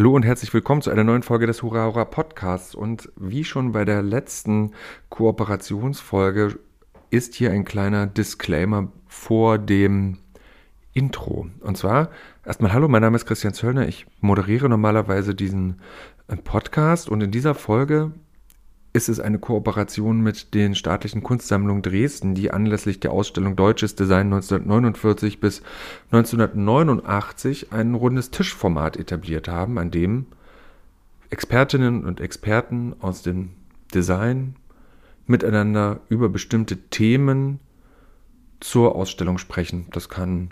Hallo und herzlich willkommen zu einer neuen Folge des Hurra Hurra Podcasts. Und wie schon bei der letzten Kooperationsfolge ist hier ein kleiner Disclaimer vor dem Intro. Und zwar erstmal Hallo, mein Name ist Christian Zöllner. Ich moderiere normalerweise diesen äh, Podcast und in dieser Folge ist es eine Kooperation mit den staatlichen Kunstsammlungen Dresden, die anlässlich der Ausstellung Deutsches Design 1949 bis 1989 ein rundes Tischformat etabliert haben, an dem Expertinnen und Experten aus dem Design miteinander über bestimmte Themen zur Ausstellung sprechen. Das kann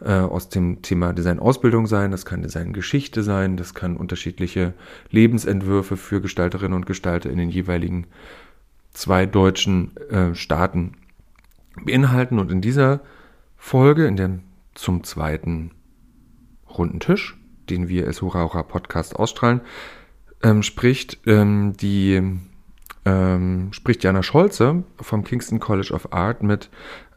äh, aus dem Thema Design-Ausbildung sein, das kann Design-Geschichte sein, das kann unterschiedliche Lebensentwürfe für Gestalterinnen und Gestalter in den jeweiligen zwei deutschen äh, Staaten beinhalten. Und in dieser Folge, in dem zum zweiten runden Tisch, den wir als Hurra Hurra Podcast ausstrahlen, ähm, spricht ähm, die ähm, spricht Jana Scholze vom Kingston College of Art mit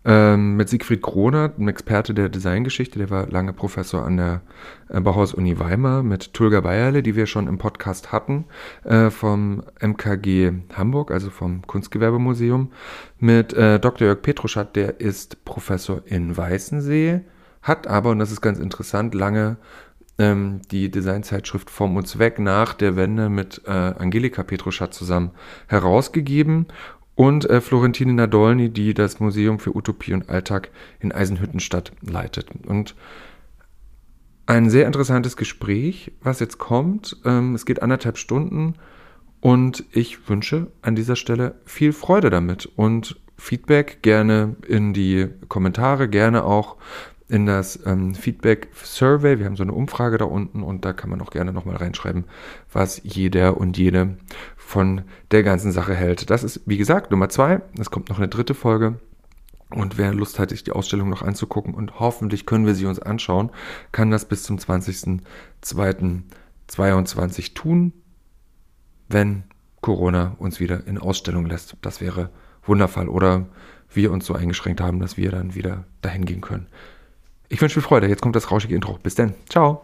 ähm, mit Siegfried Kroner, einem Experte der Designgeschichte, der war lange Professor an der äh, Bauhaus-Uni Weimar, mit Tulga Bayerle, die wir schon im Podcast hatten, äh, vom MKG Hamburg, also vom Kunstgewerbemuseum, mit äh, Dr. Jörg Petruschat, der ist Professor in Weißensee, hat aber, und das ist ganz interessant, lange ähm, die Designzeitschrift Vom uns weg nach der Wende mit äh, Angelika Petruschat zusammen herausgegeben und äh, Florentine Nadolny, die das Museum für Utopie und Alltag in Eisenhüttenstadt leitet. Und ein sehr interessantes Gespräch, was jetzt kommt. Ähm, es geht anderthalb Stunden und ich wünsche an dieser Stelle viel Freude damit und Feedback gerne in die Kommentare, gerne auch in das ähm, Feedback Survey. Wir haben so eine Umfrage da unten und da kann man auch gerne nochmal reinschreiben, was jeder und jede von der ganzen Sache hält. Das ist, wie gesagt, Nummer zwei. Es kommt noch eine dritte Folge. Und wer Lust hat, sich die Ausstellung noch anzugucken und hoffentlich können wir sie uns anschauen, kann das bis zum 20.02.22 tun, wenn Corona uns wieder in Ausstellung lässt. Das wäre wundervoll. Oder wir uns so eingeschränkt haben, dass wir dann wieder dahin gehen können. Ich wünsche viel Freude. Jetzt kommt das rauschige Intro. Bis dann. Ciao.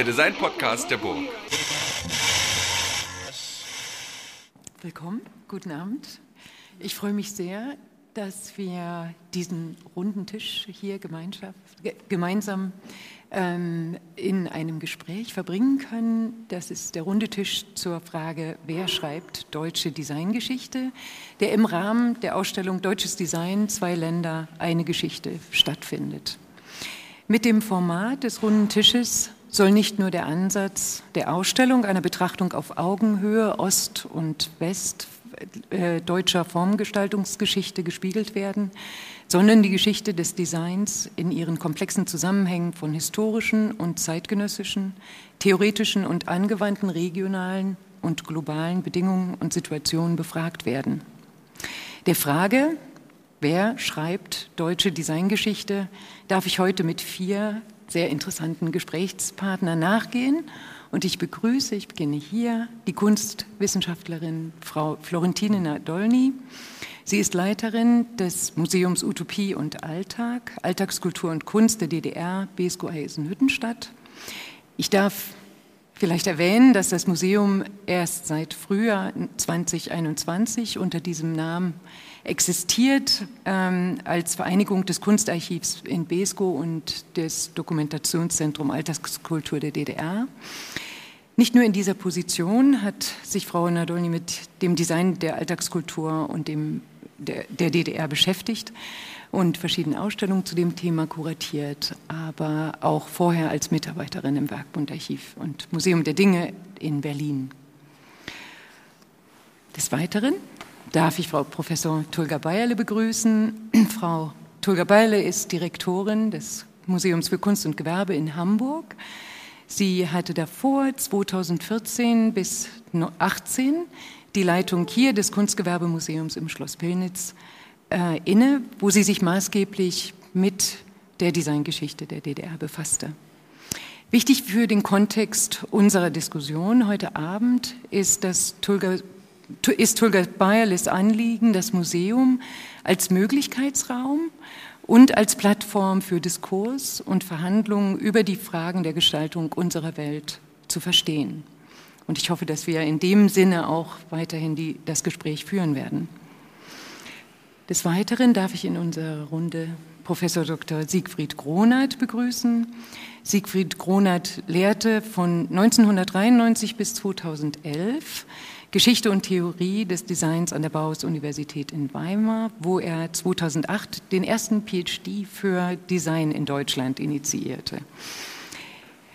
Der Design-Podcast der Burg. Willkommen, guten Abend. Ich freue mich sehr, dass wir diesen runden Tisch hier gemeinsam ähm, in einem Gespräch verbringen können. Das ist der runde Tisch zur Frage, wer schreibt deutsche Designgeschichte, der im Rahmen der Ausstellung Deutsches Design, zwei Länder, eine Geschichte stattfindet. Mit dem Format des runden Tisches soll nicht nur der Ansatz der Ausstellung einer Betrachtung auf Augenhöhe Ost und West äh, deutscher Formgestaltungsgeschichte gespiegelt werden, sondern die Geschichte des Designs in ihren komplexen Zusammenhängen von historischen und zeitgenössischen, theoretischen und angewandten regionalen und globalen Bedingungen und Situationen befragt werden. Der Frage, wer schreibt deutsche Designgeschichte, darf ich heute mit vier sehr interessanten Gesprächspartnern nachgehen. Und ich begrüße, ich beginne hier, die Kunstwissenschaftlerin Frau Florentine Nadolny. Sie ist Leiterin des Museums Utopie und Alltag, Alltagskultur und Kunst der DDR, BSGO Eisenhüttenstadt. Ich darf vielleicht erwähnen, dass das Museum erst seit Frühjahr 2021 unter diesem Namen existiert ähm, als Vereinigung des Kunstarchivs in Besko und des Dokumentationszentrum Alltagskultur der DDR. Nicht nur in dieser Position hat sich Frau Nadolny mit dem Design der Alltagskultur und dem, der, der DDR beschäftigt und verschiedene Ausstellungen zu dem Thema kuratiert, aber auch vorher als Mitarbeiterin im Werkbund Archiv und Museum der Dinge in Berlin. Des Weiteren darf ich Frau Professor Tulga Bayerle begrüßen. Frau Tulga Bayerle ist Direktorin des Museums für Kunst und Gewerbe in Hamburg. Sie hatte davor 2014 bis 2018 die Leitung hier des Kunstgewerbemuseums im Schloss Pillnitz äh, inne, wo sie sich maßgeblich mit der Designgeschichte der DDR befasste. Wichtig für den Kontext unserer Diskussion heute Abend ist, dass Tulga, ist Tulga Bayerles Anliegen, das Museum als Möglichkeitsraum und als Plattform für Diskurs und Verhandlungen über die Fragen der Gestaltung unserer Welt zu verstehen. Und ich hoffe, dass wir in dem Sinne auch weiterhin die, das Gespräch führen werden. Des Weiteren darf ich in unserer Runde Professor Dr. Siegfried Gronert begrüßen. Siegfried Gronert lehrte von 1993 bis 2011 Geschichte und Theorie des Designs an der Bauhaus-Universität in Weimar, wo er 2008 den ersten PhD für Design in Deutschland initiierte.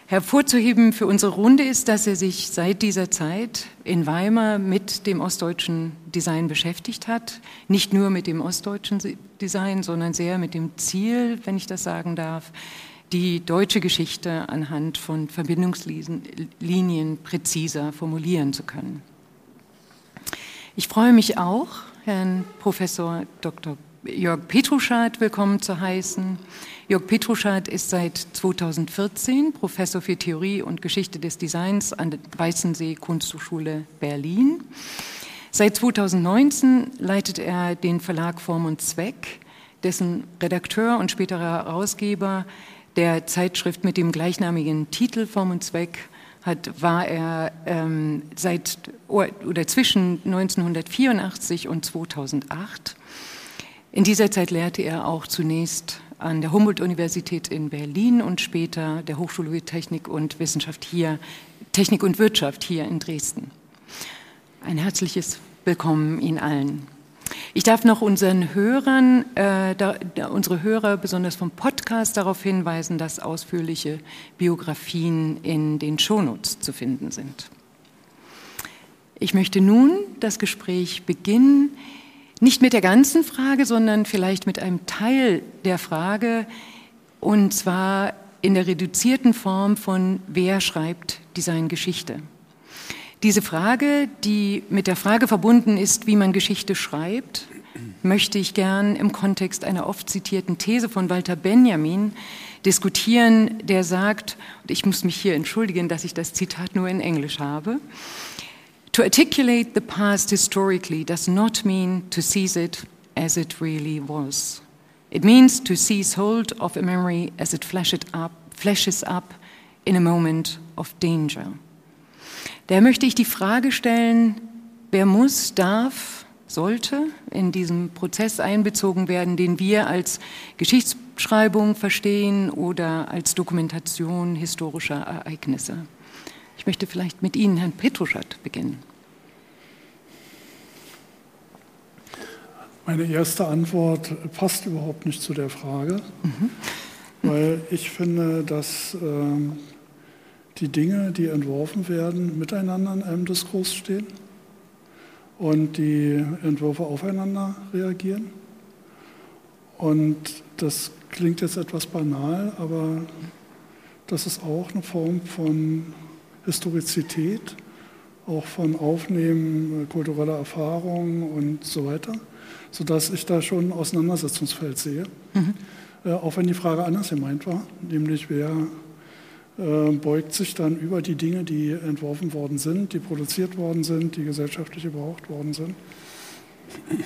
Hervorzuheben für unsere Runde ist, dass er sich seit dieser Zeit in Weimar mit dem ostdeutschen Design beschäftigt hat. Nicht nur mit dem ostdeutschen Design, sondern sehr mit dem Ziel, wenn ich das sagen darf, die deutsche Geschichte anhand von Verbindungslinien präziser formulieren zu können. Ich freue mich auch, Herrn Professor Dr. Jörg Petruschat willkommen zu heißen. Jörg Petruschat ist seit 2014 Professor für Theorie und Geschichte des Designs an der Weißensee Kunsthochschule Berlin. Seit 2019 leitet er den Verlag Form und Zweck, dessen Redakteur und späterer Herausgeber der Zeitschrift mit dem gleichnamigen Titel Form und Zweck hat, war er ähm, seit oder zwischen 1984 und 2008. In dieser Zeit lehrte er auch zunächst an der Humboldt-Universität in Berlin und später der Hochschule für Technik und Wissenschaft hier, Technik und Wirtschaft hier in Dresden. Ein herzliches Willkommen Ihnen allen. Ich darf noch unseren Hörern, äh, da, unsere Hörer besonders vom Podcast darauf hinweisen, dass ausführliche Biografien in den Shownotes zu finden sind. Ich möchte nun das Gespräch beginnen, nicht mit der ganzen Frage, sondern vielleicht mit einem Teil der Frage, und zwar in der reduzierten Form von Wer schreibt Designgeschichte? Diese Frage, die mit der Frage verbunden ist, wie man Geschichte schreibt, möchte ich gern im Kontext einer oft zitierten These von Walter Benjamin diskutieren, der sagt, und ich muss mich hier entschuldigen, dass ich das Zitat nur in Englisch habe, To articulate the past historically does not mean to seize it as it really was. It means to seize hold of a memory as it up, flashes up in a moment of danger. Da möchte ich die Frage stellen, wer muss, darf, sollte in diesem Prozess einbezogen werden, den wir als Geschichtsschreibung verstehen oder als Dokumentation historischer Ereignisse. Ich möchte vielleicht mit Ihnen, Herrn Petruschat, beginnen. Meine erste Antwort passt überhaupt nicht zu der Frage, mhm. weil ich finde, dass äh, die Dinge, die entworfen werden, miteinander in einem Diskurs stehen und die Entwürfe aufeinander reagieren. Und das klingt jetzt etwas banal, aber das ist auch eine Form von Historizität, auch von Aufnehmen kultureller Erfahrungen und so weiter, sodass ich da schon ein Auseinandersetzungsfeld sehe. Mhm. Äh, auch wenn die Frage anders gemeint war, nämlich wer beugt sich dann über die Dinge, die entworfen worden sind, die produziert worden sind, die gesellschaftlich gebraucht worden sind.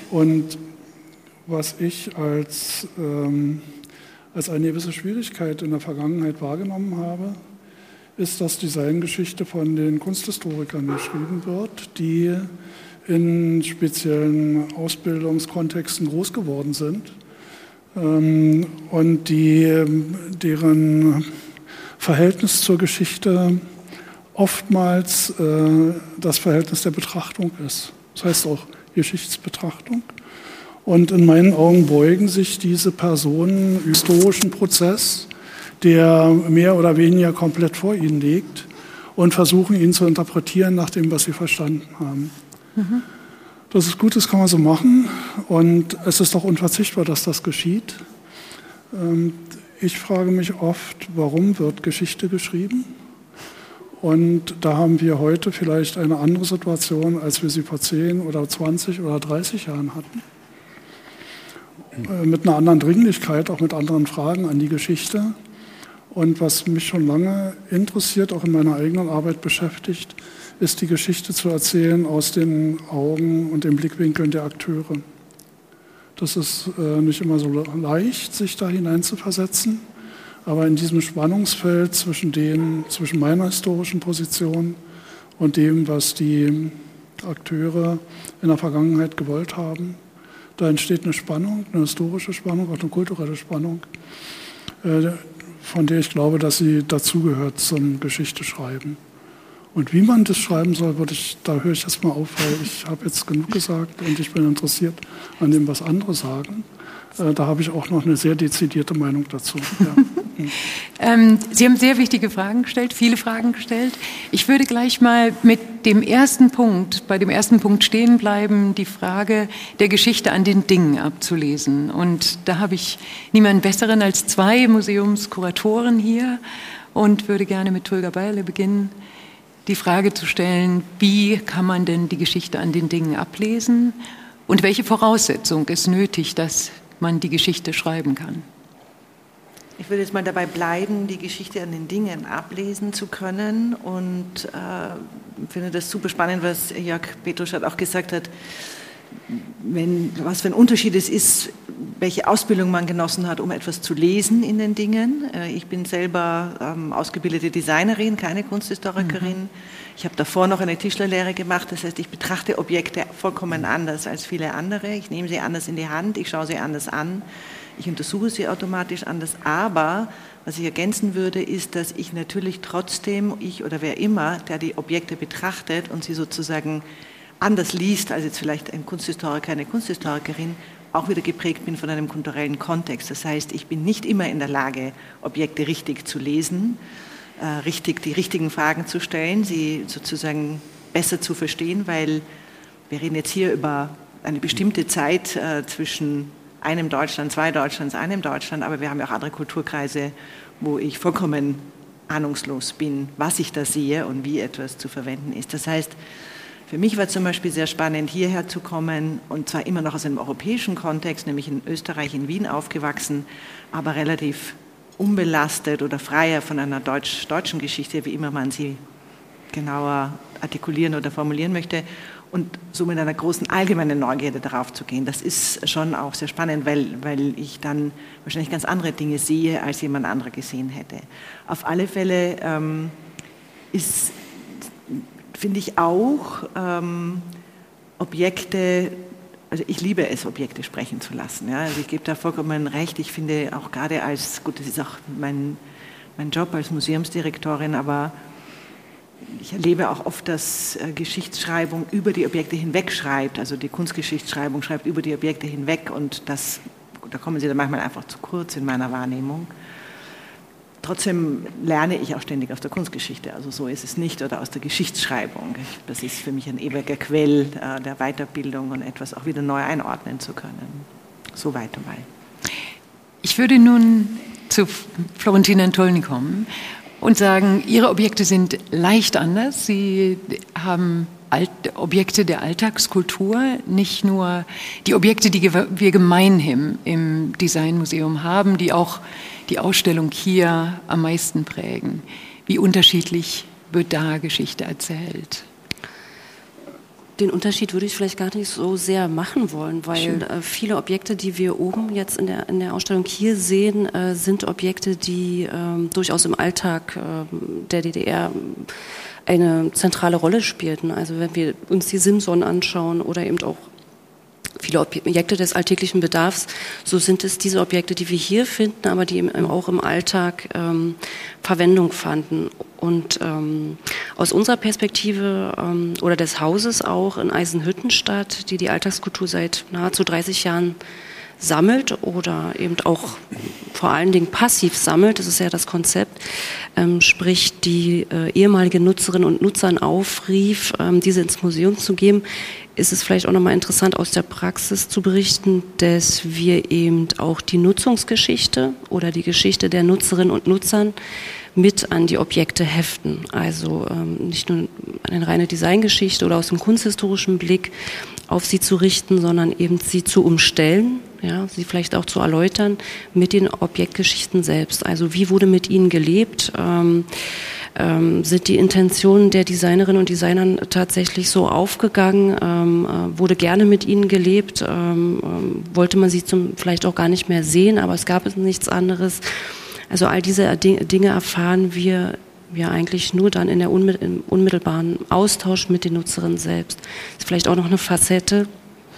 Und was ich als, ähm, als eine gewisse Schwierigkeit in der Vergangenheit wahrgenommen habe, ist, dass Designgeschichte von den Kunsthistorikern geschrieben wird, die in speziellen Ausbildungskontexten groß geworden sind ähm, und die, deren Verhältnis zur Geschichte oftmals äh, das Verhältnis der Betrachtung ist. Das heißt auch Geschichtsbetrachtung. Und in meinen Augen beugen sich diese Personen historischen Prozess der mehr oder weniger komplett vor ihnen liegt und versuchen ihn zu interpretieren nach dem, was sie verstanden haben. Mhm. Das ist gut, das kann man so machen und es ist doch unverzichtbar, dass das geschieht. Ich frage mich oft, warum wird Geschichte geschrieben? Und da haben wir heute vielleicht eine andere Situation, als wir sie vor 10 oder 20 oder 30 Jahren hatten. äh, mit einer anderen Dringlichkeit, auch mit anderen Fragen an die Geschichte. Und was mich schon lange interessiert, auch in meiner eigenen Arbeit beschäftigt, ist die Geschichte zu erzählen aus den Augen und den Blickwinkeln der Akteure. Das ist äh, nicht immer so leicht, sich da hineinzuversetzen, aber in diesem Spannungsfeld zwischen, den, zwischen meiner historischen Position und dem, was die Akteure in der Vergangenheit gewollt haben, da entsteht eine Spannung, eine historische Spannung, auch eine kulturelle Spannung, äh, von der ich glaube, dass sie dazugehört zum Geschichteschreiben. Und wie man das schreiben soll, würde ich, da höre ich jetzt mal auf, weil ich habe jetzt genug gesagt und ich bin interessiert an dem, was andere sagen. Äh, da habe ich auch noch eine sehr dezidierte Meinung dazu. Ja. ähm, Sie haben sehr wichtige Fragen gestellt, viele Fragen gestellt. Ich würde gleich mal mit dem ersten Punkt, bei dem ersten Punkt stehen bleiben, die Frage der Geschichte an den Dingen abzulesen. Und da habe ich niemanden besseren als zwei Museumskuratoren hier und würde gerne mit Tulga Beile beginnen die Frage zu stellen, wie kann man denn die Geschichte an den Dingen ablesen und welche Voraussetzung ist nötig, dass man die Geschichte schreiben kann. Ich würde jetzt mal dabei bleiben, die Geschichte an den Dingen ablesen zu können und äh, finde das super spannend, was Jörg Petruschat auch gesagt hat wenn, was für ein Unterschied es ist, welche Ausbildung man genossen hat, um etwas zu lesen in den Dingen. Äh, ich bin selber ähm, ausgebildete Designerin, keine Kunsthistorikerin. Mhm. Ich habe davor noch eine Tischlerlehre gemacht, das heißt, ich betrachte Objekte vollkommen anders als viele andere. Ich nehme sie anders in die Hand, ich schaue sie anders an, ich untersuche sie automatisch anders. Aber was ich ergänzen würde, ist, dass ich natürlich trotzdem, ich oder wer immer, der die Objekte betrachtet und sie sozusagen anders liest als jetzt vielleicht ein Kunsthistoriker, eine Kunsthistorikerin, auch wieder geprägt bin von einem kulturellen Kontext. Das heißt, ich bin nicht immer in der Lage, Objekte richtig zu lesen, äh, richtig die richtigen Fragen zu stellen, sie sozusagen besser zu verstehen, weil wir reden jetzt hier über eine bestimmte Zeit äh, zwischen einem Deutschland, zwei Deutschlands, einem Deutschland, aber wir haben ja auch andere Kulturkreise, wo ich vollkommen ahnungslos bin, was ich da sehe und wie etwas zu verwenden ist. Das heißt, für mich war zum Beispiel sehr spannend, hierher zu kommen und zwar immer noch aus einem europäischen Kontext, nämlich in Österreich, in Wien aufgewachsen, aber relativ unbelastet oder freier von einer deutsch, deutschen Geschichte, wie immer man sie genauer artikulieren oder formulieren möchte und so mit einer großen allgemeinen Neugierde darauf zu gehen. Das ist schon auch sehr spannend, weil, weil ich dann wahrscheinlich ganz andere Dinge sehe, als jemand anderer gesehen hätte. Auf alle Fälle ähm, ist finde ich auch ähm, Objekte, also ich liebe es, Objekte sprechen zu lassen. Ja? Also ich gebe da vollkommen recht. Ich finde auch gerade als, gut, das ist auch mein, mein Job als Museumsdirektorin, aber ich erlebe auch oft, dass äh, Geschichtsschreibung über die Objekte hinweg schreibt. Also die Kunstgeschichtsschreibung schreibt über die Objekte hinweg und das, da kommen sie dann manchmal einfach zu kurz in meiner Wahrnehmung. Trotzdem lerne ich auch ständig aus der Kunstgeschichte, also so ist es nicht, oder aus der Geschichtsschreibung. Das ist für mich ein ewiger Quell äh, der Weiterbildung und etwas auch wieder neu einordnen zu können. So weiter mal. Ich würde nun zu Florentina Antolni kommen und sagen, Ihre Objekte sind leicht anders. Sie haben Alt Objekte der Alltagskultur, nicht nur die Objekte, die wir gemeinhin im Designmuseum haben, die auch die Ausstellung hier am meisten prägen? Wie unterschiedlich wird da Geschichte erzählt? Den Unterschied würde ich vielleicht gar nicht so sehr machen wollen, weil Schön. Äh, viele Objekte, die wir oben jetzt in der, in der Ausstellung hier sehen, äh, sind Objekte, die äh, durchaus im Alltag äh, der DDR eine zentrale Rolle spielten. Also wenn wir uns die Simson anschauen oder eben auch viele Objekte des alltäglichen Bedarfs, so sind es diese Objekte, die wir hier finden, aber die auch im Alltag ähm, Verwendung fanden. Und ähm, aus unserer Perspektive ähm, oder des Hauses auch in Eisenhüttenstadt, die die Alltagskultur seit nahezu 30 Jahren sammelt oder eben auch vor allen Dingen passiv sammelt, das ist ja das Konzept, ähm, sprich die äh, ehemalige Nutzerinnen und Nutzern aufrief, ähm, diese ins Museum zu geben, ist es vielleicht auch nochmal interessant aus der Praxis zu berichten, dass wir eben auch die Nutzungsgeschichte oder die Geschichte der Nutzerinnen und Nutzern mit an die Objekte heften. Also ähm, nicht nur eine reine Designgeschichte oder aus dem kunsthistorischen Blick auf sie zu richten, sondern eben sie zu umstellen ja, sie vielleicht auch zu erläutern mit den Objektgeschichten selbst. Also wie wurde mit ihnen gelebt? Ähm, ähm, sind die Intentionen der Designerinnen und Designern tatsächlich so aufgegangen? Ähm, äh, wurde gerne mit ihnen gelebt? Ähm, ähm, wollte man sie zum, vielleicht auch gar nicht mehr sehen, aber es gab nichts anderes. Also all diese Dinge erfahren wir ja eigentlich nur dann in der im unmittelbaren Austausch mit den Nutzerinnen selbst. Das ist vielleicht auch noch eine Facette,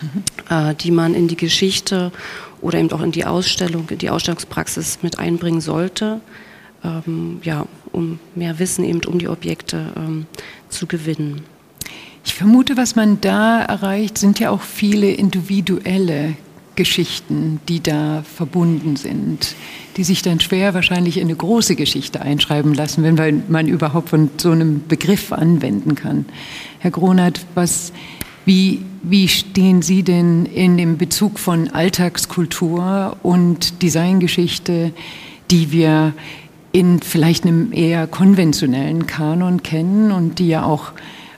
mhm. äh, die man in die Geschichte oder eben auch in die Ausstellung, in die Ausstellungspraxis mit einbringen sollte, ähm, ja, um mehr Wissen eben um die Objekte ähm, zu gewinnen. Ich vermute, was man da erreicht, sind ja auch viele individuelle Geschichten, die da verbunden sind, die sich dann schwer wahrscheinlich in eine große Geschichte einschreiben lassen, wenn man überhaupt von so einem Begriff anwenden kann. Herr Gronert, was, wie, wie stehen Sie denn in dem Bezug von Alltagskultur und Designgeschichte, die wir in vielleicht einem eher konventionellen Kanon kennen und die ja auch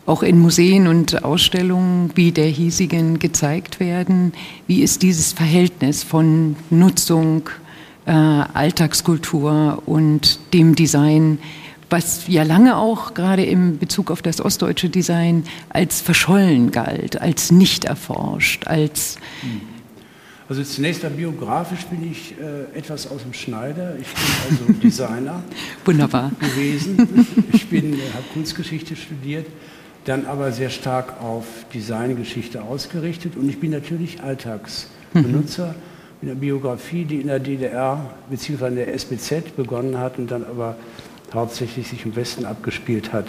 auch in Museen und Ausstellungen wie der hiesigen gezeigt werden. Wie ist dieses Verhältnis von Nutzung, äh, Alltagskultur und dem Design, was ja lange auch gerade im Bezug auf das ostdeutsche Design als verschollen galt, als nicht erforscht, als also zunächst biografisch bin ich äh, etwas aus dem Schneider. Ich bin also Designer Wunderbar. gewesen. Ich bin, äh, habe Kunstgeschichte studiert dann aber sehr stark auf Designgeschichte ausgerichtet und ich bin natürlich Alltagsbenutzer in der Biografie, die in der DDR bzw. in der SBZ begonnen hat und dann aber hauptsächlich sich im Westen abgespielt hat.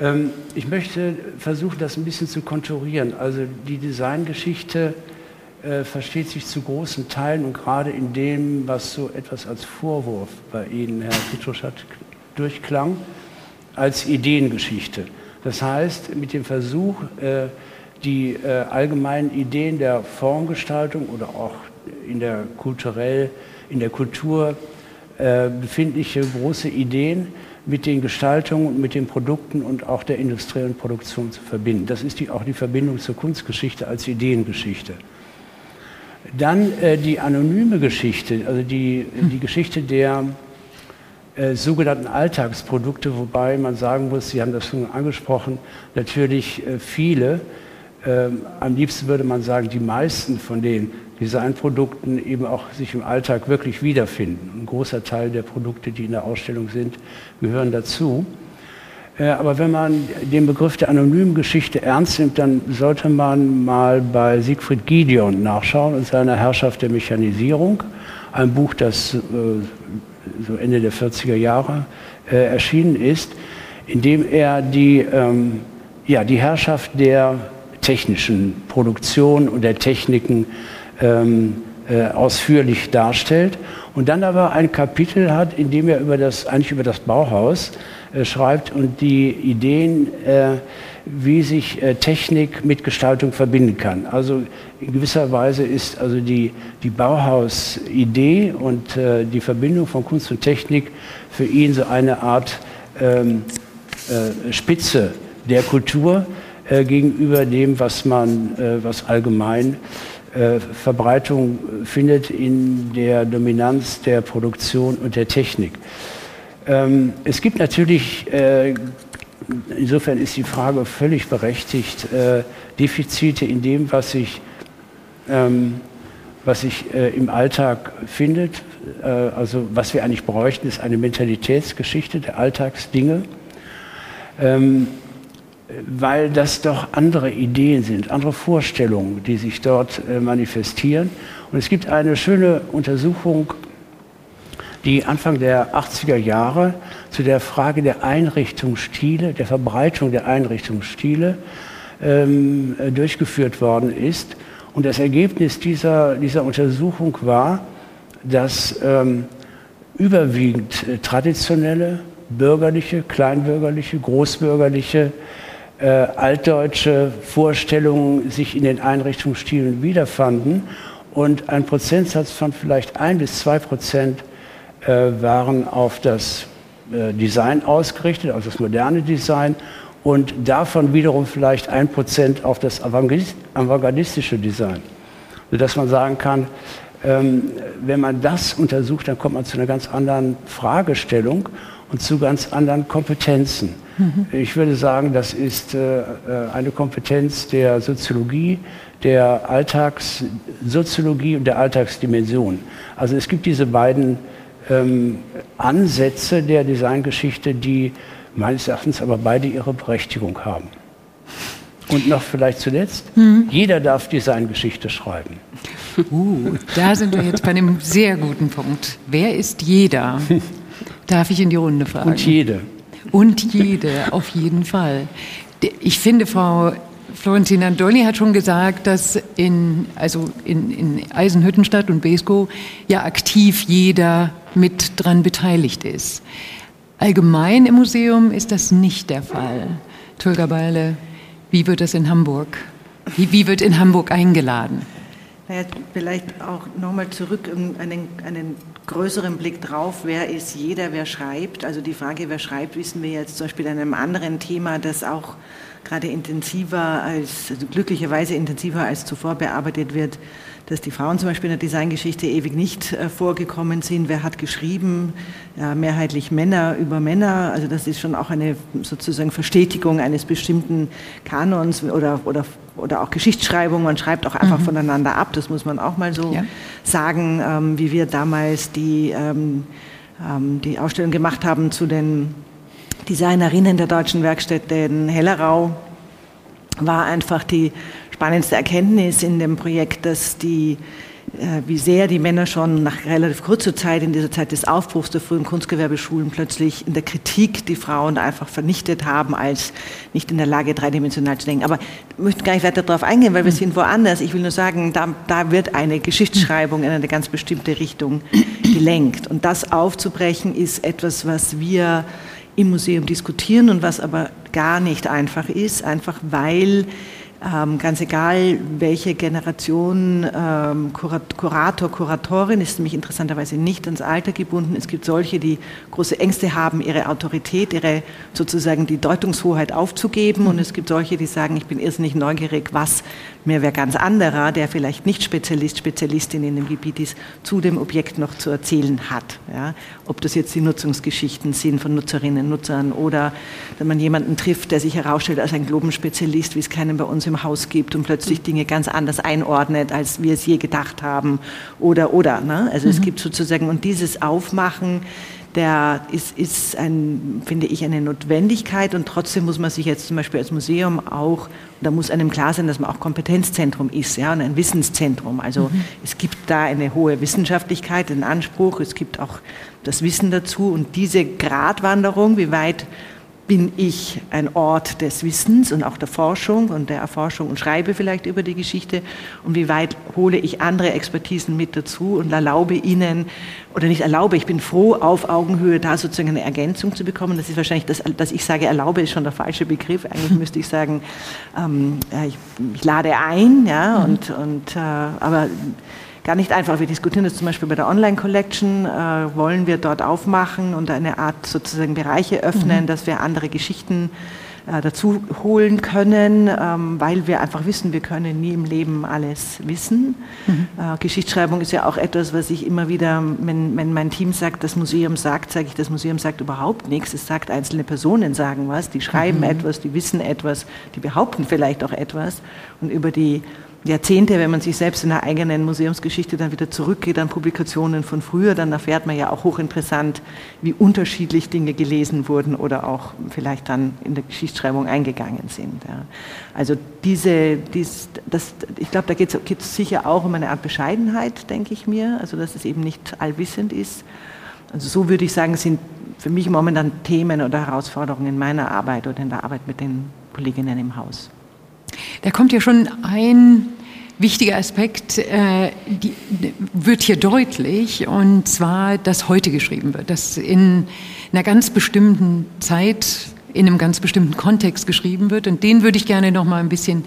Ähm, ich möchte versuchen, das ein bisschen zu konturieren. Also die Designgeschichte äh, versteht sich zu großen Teilen und gerade in dem, was so etwas als Vorwurf bei Ihnen, Herr Pitruschat, durchklang, als Ideengeschichte. Das heißt, mit dem Versuch, äh, die äh, allgemeinen Ideen der Formgestaltung oder auch in der kulturell, in der Kultur äh, befindliche große Ideen mit den Gestaltungen, mit den Produkten und auch der industriellen Produktion zu verbinden. Das ist die, auch die Verbindung zur Kunstgeschichte als Ideengeschichte. Dann äh, die anonyme Geschichte, also die, die Geschichte der äh, sogenannten Alltagsprodukte, wobei man sagen muss, Sie haben das schon angesprochen, natürlich äh, viele, äh, am liebsten würde man sagen, die meisten von den Designprodukten eben auch sich im Alltag wirklich wiederfinden. Ein großer Teil der Produkte, die in der Ausstellung sind, gehören dazu. Äh, aber wenn man den Begriff der anonymen Geschichte ernst nimmt, dann sollte man mal bei Siegfried Gideon nachschauen und seiner Herrschaft der Mechanisierung. Ein Buch, das äh, so Ende der 40er Jahre äh, erschienen ist, indem er die, ähm, ja, die Herrschaft der technischen Produktion und der Techniken ähm, äh, ausführlich darstellt und dann aber ein Kapitel hat, in dem er über das, eigentlich über das Bauhaus äh, schreibt und die Ideen äh, wie sich äh, Technik mit Gestaltung verbinden kann. Also in gewisser Weise ist also die, die Bauhaus-Idee und äh, die Verbindung von Kunst und Technik für ihn so eine Art ähm, äh, Spitze der Kultur äh, gegenüber dem, was man, was allgemein äh, Verbreitung findet in der Dominanz der Produktion und der Technik. Ähm, es gibt natürlich insofern ist die Frage völlig berechtigt. Äh, Defizite in dem, was sich, ähm, was sich äh, im Alltag findet, äh, also was wir eigentlich bräuchten, ist eine Mentalitätsgeschichte der Alltagsdinge, ähm, weil das doch andere Ideen sind, andere Vorstellungen, die sich dort äh, manifestieren. Und es gibt eine schöne Untersuchung die Anfang der 80er Jahre zu der Frage der Einrichtungsstile, der Verbreitung der Einrichtungsstile ähm, äh, durchgeführt worden ist. Und das Ergebnis dieser, dieser Untersuchung war, dass ähm, überwiegend äh, traditionelle, bürgerliche, kleinbürgerliche, großbürgerliche, äh, altdeutsche Vorstellungen sich in den Einrichtungsstilen wiederfanden und ein Prozentsatz von vielleicht ein bis zwei Prozent äh, waren auf das äh, Design ausgerichtet, auf das moderne Design und davon wiederum vielleicht ein Prozent auf das avantgardistische Design. sodass man sagen kann, ähm, wenn man das untersucht, dann kommt man zu einer ganz anderen Fragestellung und zu ganz anderen Kompetenzen. Mhm. Ich würde sagen, das ist äh, äh, eine Kompetenz der Soziologie, der Alltagssoziologie und der Alltagsdimension. Also es gibt diese beiden ähm, Ansätze der Designgeschichte, die meines Erachtens aber beide ihre Berechtigung haben. Und noch vielleicht zuletzt, mhm. jeder darf Designgeschichte schreiben. Uh, da sind wir jetzt bei einem sehr guten Punkt. Wer ist jeder? Darf ich in die Runde fragen? Und jede. Und jede, auf jeden Fall. Ich finde, Frau Florentina Dolly hat schon gesagt, dass in, also in, in Eisenhüttenstadt und Besko ja aktiv jeder mit dran beteiligt ist. Allgemein im Museum ist das nicht der Fall. Tulga Beile, wie wird das in Hamburg? Wie, wie wird in Hamburg eingeladen? Naja, vielleicht auch nochmal zurück um einen, einen größeren Blick drauf, wer ist jeder, wer schreibt. Also die Frage, wer schreibt, wissen wir jetzt zum Beispiel an einem anderen Thema, das auch gerade intensiver als, also glücklicherweise intensiver als zuvor bearbeitet wird, dass die Frauen zum Beispiel in der Designgeschichte ewig nicht äh, vorgekommen sind. Wer hat geschrieben? Ja, mehrheitlich Männer über Männer. Also das ist schon auch eine sozusagen Verstetigung eines bestimmten Kanons oder, oder, oder auch Geschichtsschreibung. Man schreibt auch einfach mhm. voneinander ab. Das muss man auch mal so ja. sagen, ähm, wie wir damals die, ähm, ähm, die Ausstellung gemacht haben zu den Designerinnen der deutschen Werkstätte in Hellerau war einfach die spannendste Erkenntnis in dem Projekt, dass die, äh, wie sehr die Männer schon nach relativ kurzer Zeit, in dieser Zeit des Aufbruchs der frühen Kunstgewerbeschulen, plötzlich in der Kritik die Frauen einfach vernichtet haben, als nicht in der Lage, dreidimensional zu denken. Aber ich möchte gar nicht weiter darauf eingehen, weil wir sind woanders. Ich will nur sagen, da, da wird eine Geschichtsschreibung in eine ganz bestimmte Richtung gelenkt. Und das aufzubrechen ist etwas, was wir im Museum diskutieren und was aber gar nicht einfach ist, einfach weil ganz egal, welche Generation ähm, Kurator, Kuratorin ist nämlich interessanterweise nicht ans Alter gebunden. Es gibt solche, die große Ängste haben, ihre Autorität, ihre sozusagen die Deutungshoheit aufzugeben. Und es gibt solche, die sagen, ich bin irrsinnig neugierig, was mir wer ganz anderer, der vielleicht nicht Spezialist, Spezialistin in dem Gebiet ist, zu dem Objekt noch zu erzählen hat. Ja? Ob das jetzt die Nutzungsgeschichten sind von Nutzerinnen, Nutzern oder wenn man jemanden trifft, der sich herausstellt als ein Globenspezialist, wie es keinen bei uns im Haus gibt und plötzlich Dinge ganz anders einordnet, als wir es je gedacht haben oder oder. Ne? Also mhm. es gibt sozusagen und dieses Aufmachen der ist, ist ein, finde ich, eine Notwendigkeit und trotzdem muss man sich jetzt zum Beispiel als Museum auch, da muss einem klar sein, dass man auch Kompetenzzentrum ist, ja, und ein Wissenszentrum. Also mhm. es gibt da eine hohe Wissenschaftlichkeit, einen Anspruch, es gibt auch das Wissen dazu und diese Gratwanderung, wie weit bin ich ein Ort des Wissens und auch der Forschung und der Erforschung und schreibe vielleicht über die Geschichte und wie weit hole ich andere Expertisen mit dazu und erlaube ihnen oder nicht erlaube, ich bin froh, auf Augenhöhe da sozusagen eine Ergänzung zu bekommen. Das ist wahrscheinlich, das, dass ich sage, erlaube ist schon der falsche Begriff. Eigentlich müsste ich sagen, ähm, ich, ich, lade ein, ja, und, und äh, aber gar nicht einfach. Wir diskutieren das zum Beispiel bei der Online-Collection, äh, wollen wir dort aufmachen und eine Art sozusagen Bereiche öffnen, mhm. dass wir andere Geschichten äh, dazu holen können, ähm, weil wir einfach wissen, wir können nie im Leben alles wissen. Mhm. Äh, Geschichtsschreibung ist ja auch etwas, was ich immer wieder, wenn, wenn mein Team sagt, das Museum sagt, sage ich, das Museum sagt überhaupt nichts. Es sagt, einzelne Personen sagen was, die schreiben mhm. etwas, die wissen etwas, die behaupten vielleicht auch etwas. Und über die Jahrzehnte, wenn man sich selbst in der eigenen Museumsgeschichte dann wieder zurückgeht an Publikationen von früher, dann erfährt man ja auch hochinteressant, wie unterschiedlich Dinge gelesen wurden oder auch vielleicht dann in der Geschichtsschreibung eingegangen sind. Ja. Also diese, dies, das, ich glaube, da geht es sicher auch um eine Art Bescheidenheit, denke ich mir, also dass es eben nicht allwissend ist. Also so würde ich sagen, sind für mich momentan Themen oder Herausforderungen in meiner Arbeit oder in der Arbeit mit den Kolleginnen im Haus. Da kommt ja schon ein wichtiger Aspekt, äh, die, wird hier deutlich, und zwar, dass heute geschrieben wird, dass in einer ganz bestimmten Zeit, in einem ganz bestimmten Kontext geschrieben wird. Und den würde ich gerne noch mal ein bisschen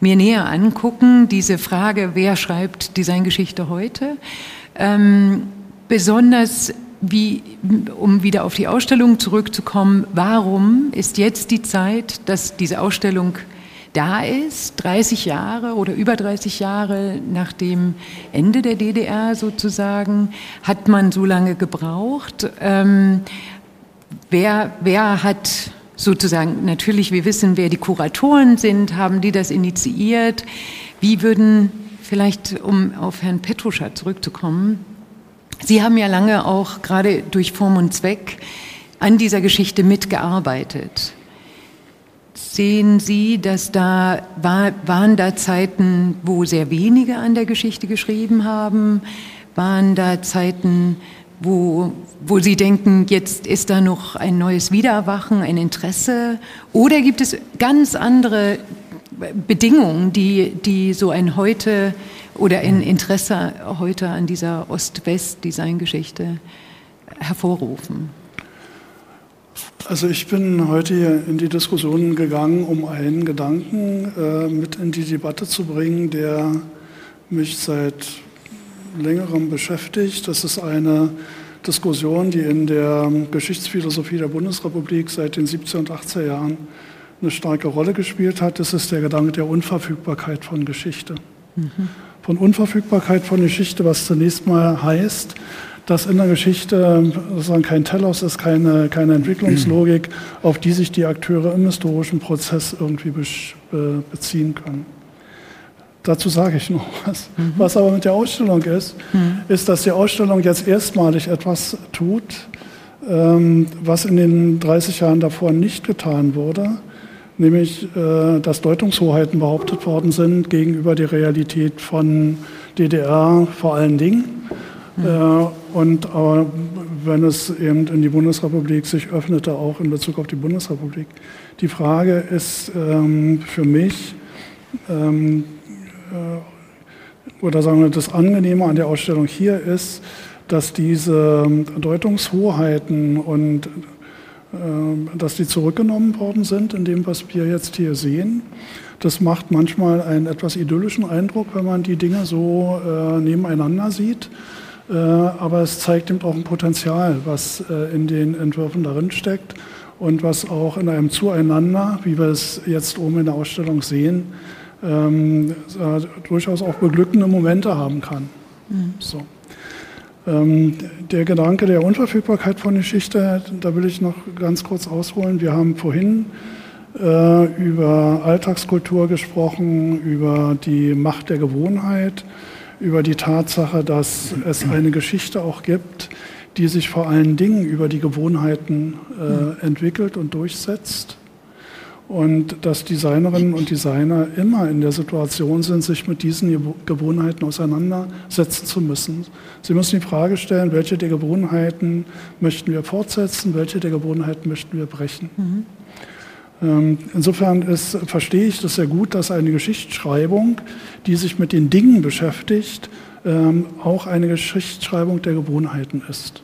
mir näher angucken. Diese Frage, wer schreibt Designgeschichte heute? Ähm, besonders wie, um wieder auf die Ausstellung zurückzukommen, warum ist jetzt die Zeit, dass diese Ausstellung da ist, 30 Jahre oder über 30 Jahre nach dem Ende der DDR sozusagen, hat man so lange gebraucht. Ähm, wer, wer hat sozusagen, natürlich, wir wissen, wer die Kuratoren sind, haben die das initiiert? Wie würden, vielleicht um auf Herrn Petruscher zurückzukommen, Sie haben ja lange auch gerade durch Form und Zweck an dieser Geschichte mitgearbeitet. Sehen Sie, dass da war, waren da Zeiten, wo sehr wenige an der Geschichte geschrieben haben? Waren da Zeiten, wo, wo Sie denken, jetzt ist da noch ein neues Wiedererwachen, ein Interesse? Oder gibt es ganz andere Bedingungen, die, die so ein heute oder ein Interesse heute an dieser Ost-West-Designgeschichte hervorrufen? Also ich bin heute hier in die Diskussion gegangen, um einen Gedanken äh, mit in die Debatte zu bringen, der mich seit längerem beschäftigt. Das ist eine Diskussion, die in der Geschichtsphilosophie der Bundesrepublik seit den 70er und 80er Jahren eine starke Rolle gespielt hat. Das ist der Gedanke der Unverfügbarkeit von Geschichte. Mhm. Von Unverfügbarkeit von Geschichte, was zunächst mal heißt, dass in der Geschichte sozusagen kein Telos ist, keine, keine Entwicklungslogik, auf die sich die Akteure im historischen Prozess irgendwie beziehen können. Dazu sage ich noch was. Mhm. Was aber mit der Ausstellung ist, mhm. ist, dass die Ausstellung jetzt erstmalig etwas tut, ähm, was in den 30 Jahren davor nicht getan wurde, nämlich äh, dass Deutungshoheiten behauptet worden sind gegenüber der Realität von DDR vor allen Dingen. Mhm. Und aber wenn es eben in die Bundesrepublik sich öffnete, auch in Bezug auf die Bundesrepublik. Die Frage ist ähm, für mich, ähm, äh, oder sagen wir, das Angenehme an der Ausstellung hier ist, dass diese Deutungshoheiten und äh, dass die zurückgenommen worden sind in dem, was wir jetzt hier sehen. Das macht manchmal einen etwas idyllischen Eindruck, wenn man die Dinge so äh, nebeneinander sieht. Äh, aber es zeigt eben auch ein Potenzial, was äh, in den Entwürfen darin steckt und was auch in einem Zueinander, wie wir es jetzt oben in der Ausstellung sehen, ähm, durchaus auch beglückende Momente haben kann. Mhm. So. Ähm, der Gedanke der Unverfügbarkeit von Geschichte, da will ich noch ganz kurz ausholen. Wir haben vorhin äh, über Alltagskultur gesprochen, über die Macht der Gewohnheit über die Tatsache, dass es eine Geschichte auch gibt, die sich vor allen Dingen über die Gewohnheiten äh, entwickelt und durchsetzt. Und dass Designerinnen und Designer immer in der Situation sind, sich mit diesen Gewohnheiten auseinandersetzen zu müssen. Sie müssen die Frage stellen, welche der Gewohnheiten möchten wir fortsetzen, welche der Gewohnheiten möchten wir brechen. Mhm. Ähm, insofern ist, verstehe ich das sehr gut, dass eine Geschichtsschreibung, die sich mit den Dingen beschäftigt, ähm, auch eine Geschichtsschreibung der Gewohnheiten ist.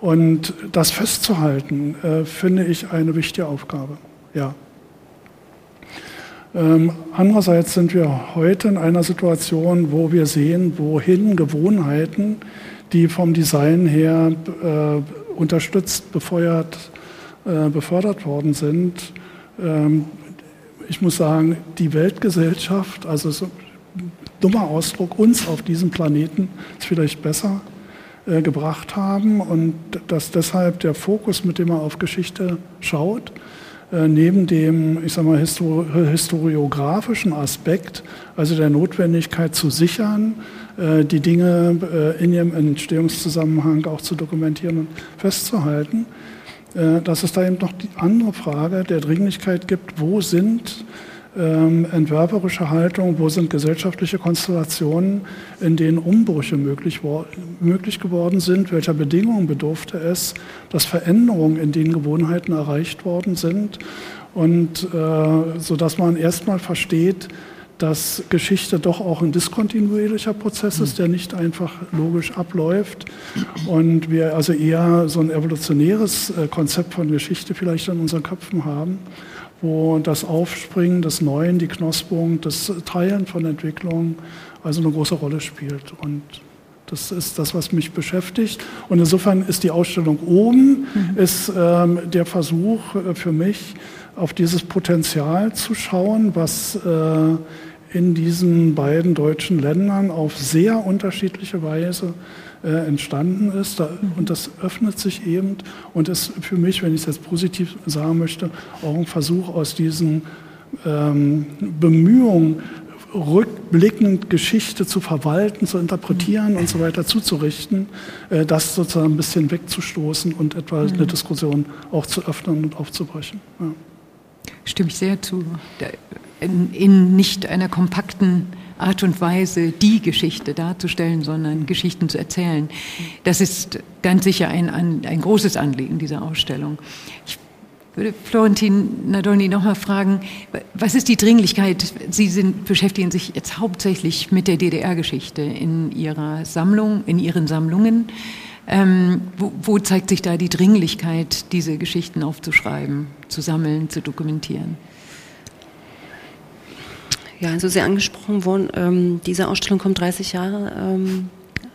Und das festzuhalten, äh, finde ich eine wichtige Aufgabe. Ja. Ähm, andererseits sind wir heute in einer Situation, wo wir sehen, wohin Gewohnheiten, die vom Design her äh, unterstützt, befeuert, äh, befördert worden sind. Ähm, ich muss sagen, die Weltgesellschaft, also so ein dummer Ausdruck, uns auf diesem Planeten ist vielleicht besser äh, gebracht haben und dass deshalb der Fokus, mit dem man auf Geschichte schaut, äh, neben dem, ich sag mal, historiografischen Aspekt, also der Notwendigkeit zu sichern, die Dinge in ihrem Entstehungszusammenhang auch zu dokumentieren und festzuhalten, dass es da eben noch die andere Frage der Dringlichkeit gibt, wo sind ähm, entwerferische Haltung, wo sind gesellschaftliche Konstellationen, in denen Umbrüche möglich, möglich geworden sind, welcher Bedingungen bedurfte es, dass Veränderungen in den Gewohnheiten erreicht worden sind? Und äh, so dass man erstmal versteht, dass Geschichte doch auch ein diskontinuierlicher Prozess ist, der nicht einfach logisch abläuft und wir also eher so ein evolutionäres äh, Konzept von Geschichte vielleicht in unseren Köpfen haben, wo das Aufspringen des Neuen, die Knospung, das Teilen von Entwicklung also eine große Rolle spielt. Und Das ist das, was mich beschäftigt. Und insofern ist die Ausstellung oben, mhm. ist ähm, der Versuch äh, für mich, auf dieses Potenzial zu schauen, was äh, in diesen beiden deutschen Ländern auf sehr unterschiedliche Weise äh, entstanden ist. Da, und das öffnet sich eben und ist für mich, wenn ich es jetzt positiv sagen möchte, auch ein Versuch aus diesen ähm, Bemühungen, rückblickend Geschichte zu verwalten, zu interpretieren und so weiter zuzurichten, äh, das sozusagen ein bisschen wegzustoßen und etwa eine mhm. Diskussion auch zu öffnen und aufzubrechen. Ja. Stimme ich sehr zu. In, nicht einer kompakten Art und Weise die Geschichte darzustellen, sondern Geschichten zu erzählen. Das ist ganz sicher ein, ein großes Anliegen dieser Ausstellung. Ich würde Florentin Nadolny noch mal fragen, was ist die Dringlichkeit? Sie sind, beschäftigen sich jetzt hauptsächlich mit der DDR-Geschichte in Ihrer Sammlung, in Ihren Sammlungen. Ähm, wo, wo, zeigt sich da die Dringlichkeit, diese Geschichten aufzuschreiben, zu sammeln, zu dokumentieren? Ja, also sehr angesprochen worden. Ähm, diese Ausstellung kommt 30 Jahre ähm,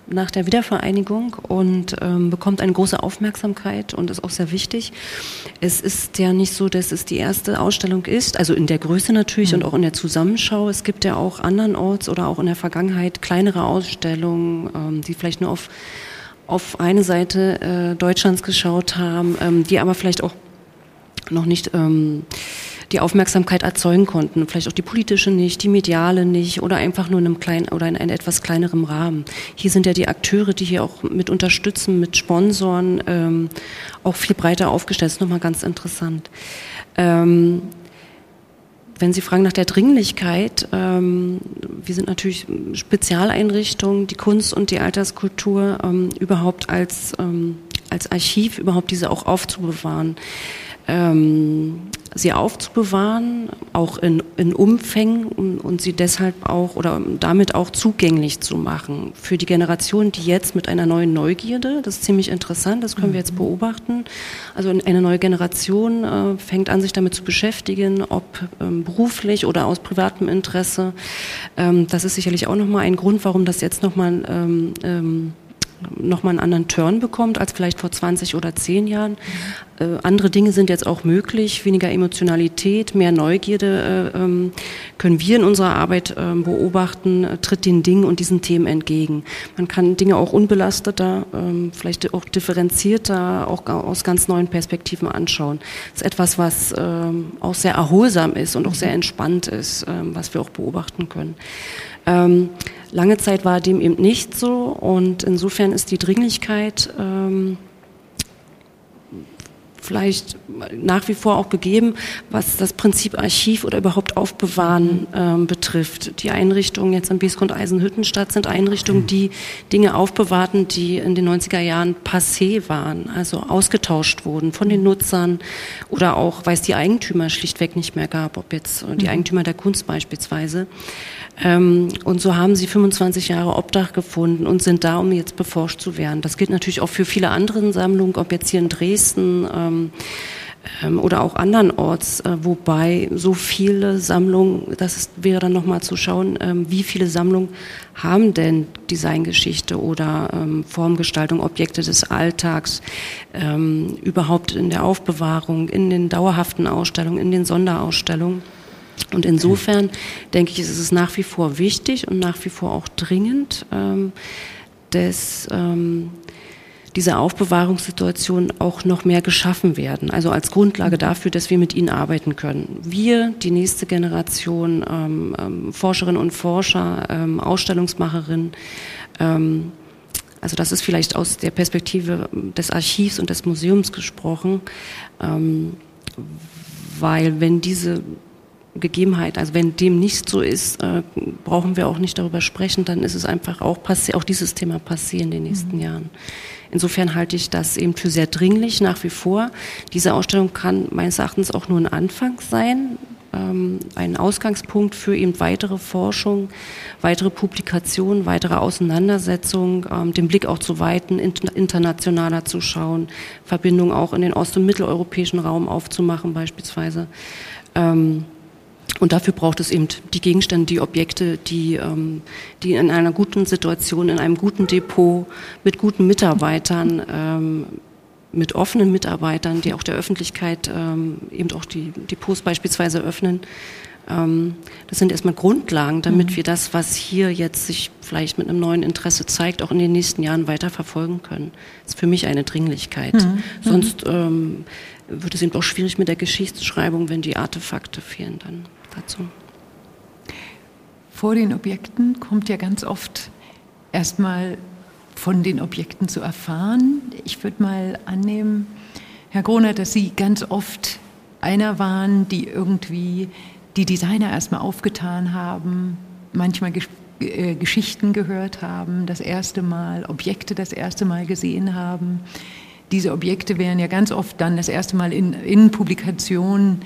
nach der Wiedervereinigung und ähm, bekommt eine große Aufmerksamkeit und ist auch sehr wichtig. Es ist ja nicht so, dass es die erste Ausstellung ist, also in der Größe natürlich mhm. und auch in der Zusammenschau. Es gibt ja auch andernorts oder auch in der Vergangenheit kleinere Ausstellungen, ähm, die vielleicht nur auf, auf eine Seite äh, Deutschlands geschaut haben, ähm, die aber vielleicht auch noch nicht ähm, die Aufmerksamkeit erzeugen konnten. Vielleicht auch die politische nicht, die mediale nicht oder einfach nur in einem kleinen oder in einem etwas kleinerem Rahmen. Hier sind ja die Akteure, die hier auch mit unterstützen, mit Sponsoren, ähm, auch viel breiter aufgestellt. Das ist nochmal ganz interessant. Ähm, wenn Sie fragen nach der Dringlichkeit, ähm, wir sind natürlich Spezialeinrichtungen, die Kunst und die Alterskultur ähm, überhaupt als, ähm, als Archiv überhaupt diese auch aufzubewahren ähm, sie aufzubewahren, auch in, in Umfängen und, und, sie deshalb auch oder damit auch zugänglich zu machen für die Generation, die jetzt mit einer neuen Neugierde, das ist ziemlich interessant, das können wir jetzt mhm. beobachten, also eine neue Generation äh, fängt an, sich damit zu beschäftigen, ob ähm, beruflich oder aus privatem Interesse. Ähm, das ist sicherlich auch nochmal ein Grund, warum das jetzt nochmal ähm, ähm, nochmal einen anderen Turn bekommt als vielleicht vor 20 oder 10 Jahren. Äh, andere Dinge sind jetzt auch möglich, weniger Emotionalität, mehr Neugierde äh, ähm, können wir in unserer Arbeit äh, beobachten, tritt den Dingen und diesen Themen entgegen. Man kann Dinge auch unbelasteter, ähm, vielleicht auch differenzierter, auch aus ganz neuen Perspektiven anschauen. Das ist etwas, was ähm, auch sehr erholsam ist und auch sehr entspannt ist, ähm, was wir auch beobachten können. Ähm, Lange Zeit war dem eben nicht so. Und insofern ist die Dringlichkeit ähm, vielleicht nach wie vor auch gegeben, was das Prinzip Archiv oder überhaupt Aufbewahren ähm, betrifft. Die Einrichtungen jetzt am Biesgrund Eisenhüttenstadt sind Einrichtungen, die Dinge aufbewahrten, die in den 90er Jahren passé waren, also ausgetauscht wurden von den Nutzern oder auch, weil es die Eigentümer schlichtweg nicht mehr gab, ob jetzt die mhm. Eigentümer der Kunst beispielsweise. Ähm, und so haben sie 25 Jahre Obdach gefunden und sind da, um jetzt beforscht zu werden. Das gilt natürlich auch für viele andere Sammlungen, ob jetzt hier in Dresden ähm, ähm, oder auch andernorts, äh, wobei so viele Sammlungen, das ist, wäre dann nochmal zu schauen, ähm, wie viele Sammlungen haben denn Designgeschichte oder ähm, Formgestaltung, Objekte des Alltags ähm, überhaupt in der Aufbewahrung, in den dauerhaften Ausstellungen, in den Sonderausstellungen. Und insofern denke ich, ist es nach wie vor wichtig und nach wie vor auch dringend, ähm, dass ähm, diese Aufbewahrungssituation auch noch mehr geschaffen werden. Also als Grundlage dafür, dass wir mit ihnen arbeiten können. Wir, die nächste Generation, ähm, ähm, Forscherinnen und Forscher, ähm, Ausstellungsmacherinnen, ähm, also das ist vielleicht aus der Perspektive des Archivs und des Museums gesprochen, ähm, weil wenn diese Gegebenheit. Also wenn dem nicht so ist, äh, brauchen wir auch nicht darüber sprechen, dann ist es einfach auch passé, auch dieses Thema passé in den nächsten mhm. Jahren. Insofern halte ich das eben für sehr dringlich nach wie vor. Diese Ausstellung kann meines Erachtens auch nur ein Anfang sein, ähm, ein Ausgangspunkt für eben weitere Forschung, weitere Publikationen, weitere Auseinandersetzungen, ähm, den Blick auch zu weiten, internationaler zu schauen, Verbindungen auch in den ost- und mitteleuropäischen Raum aufzumachen beispielsweise. Ähm, Und dafür braucht es eben die Gegenstände, die Objekte, die, ähm, die in einer guten Situation, in einem guten Depot, mit guten Mitarbeitern, ähm, mit offenen Mitarbeitern, die auch der Öffentlichkeit ähm, eben auch die Depots beispielsweise öffnen. Ähm, das sind erstmal Grundlagen, damit mhm. wir das, was hier jetzt sich vielleicht mit einem neuen Interesse zeigt, auch in den nächsten Jahren weiter verfolgen können. Das ist für mich eine Dringlichkeit. Mhm. mhm. Sonst ähm, wird es eben auch schwierig mit der Geschichtsschreibung, wenn die Artefakte fehlen dann dazu. Vor den Objekten kommt ja ganz oft erstmal von den Objekten zu erfahren. Ich würde mal annehmen, Herr Groner, dass Sie ganz oft einer waren, die irgendwie die Designer erstmal aufgetan haben, manchmal Gesch äh, Geschichten gehört haben, das erste Mal Objekte das erste Mal gesehen haben. Diese Objekte werden ja ganz oft dann das erste Mal in, in Publikationen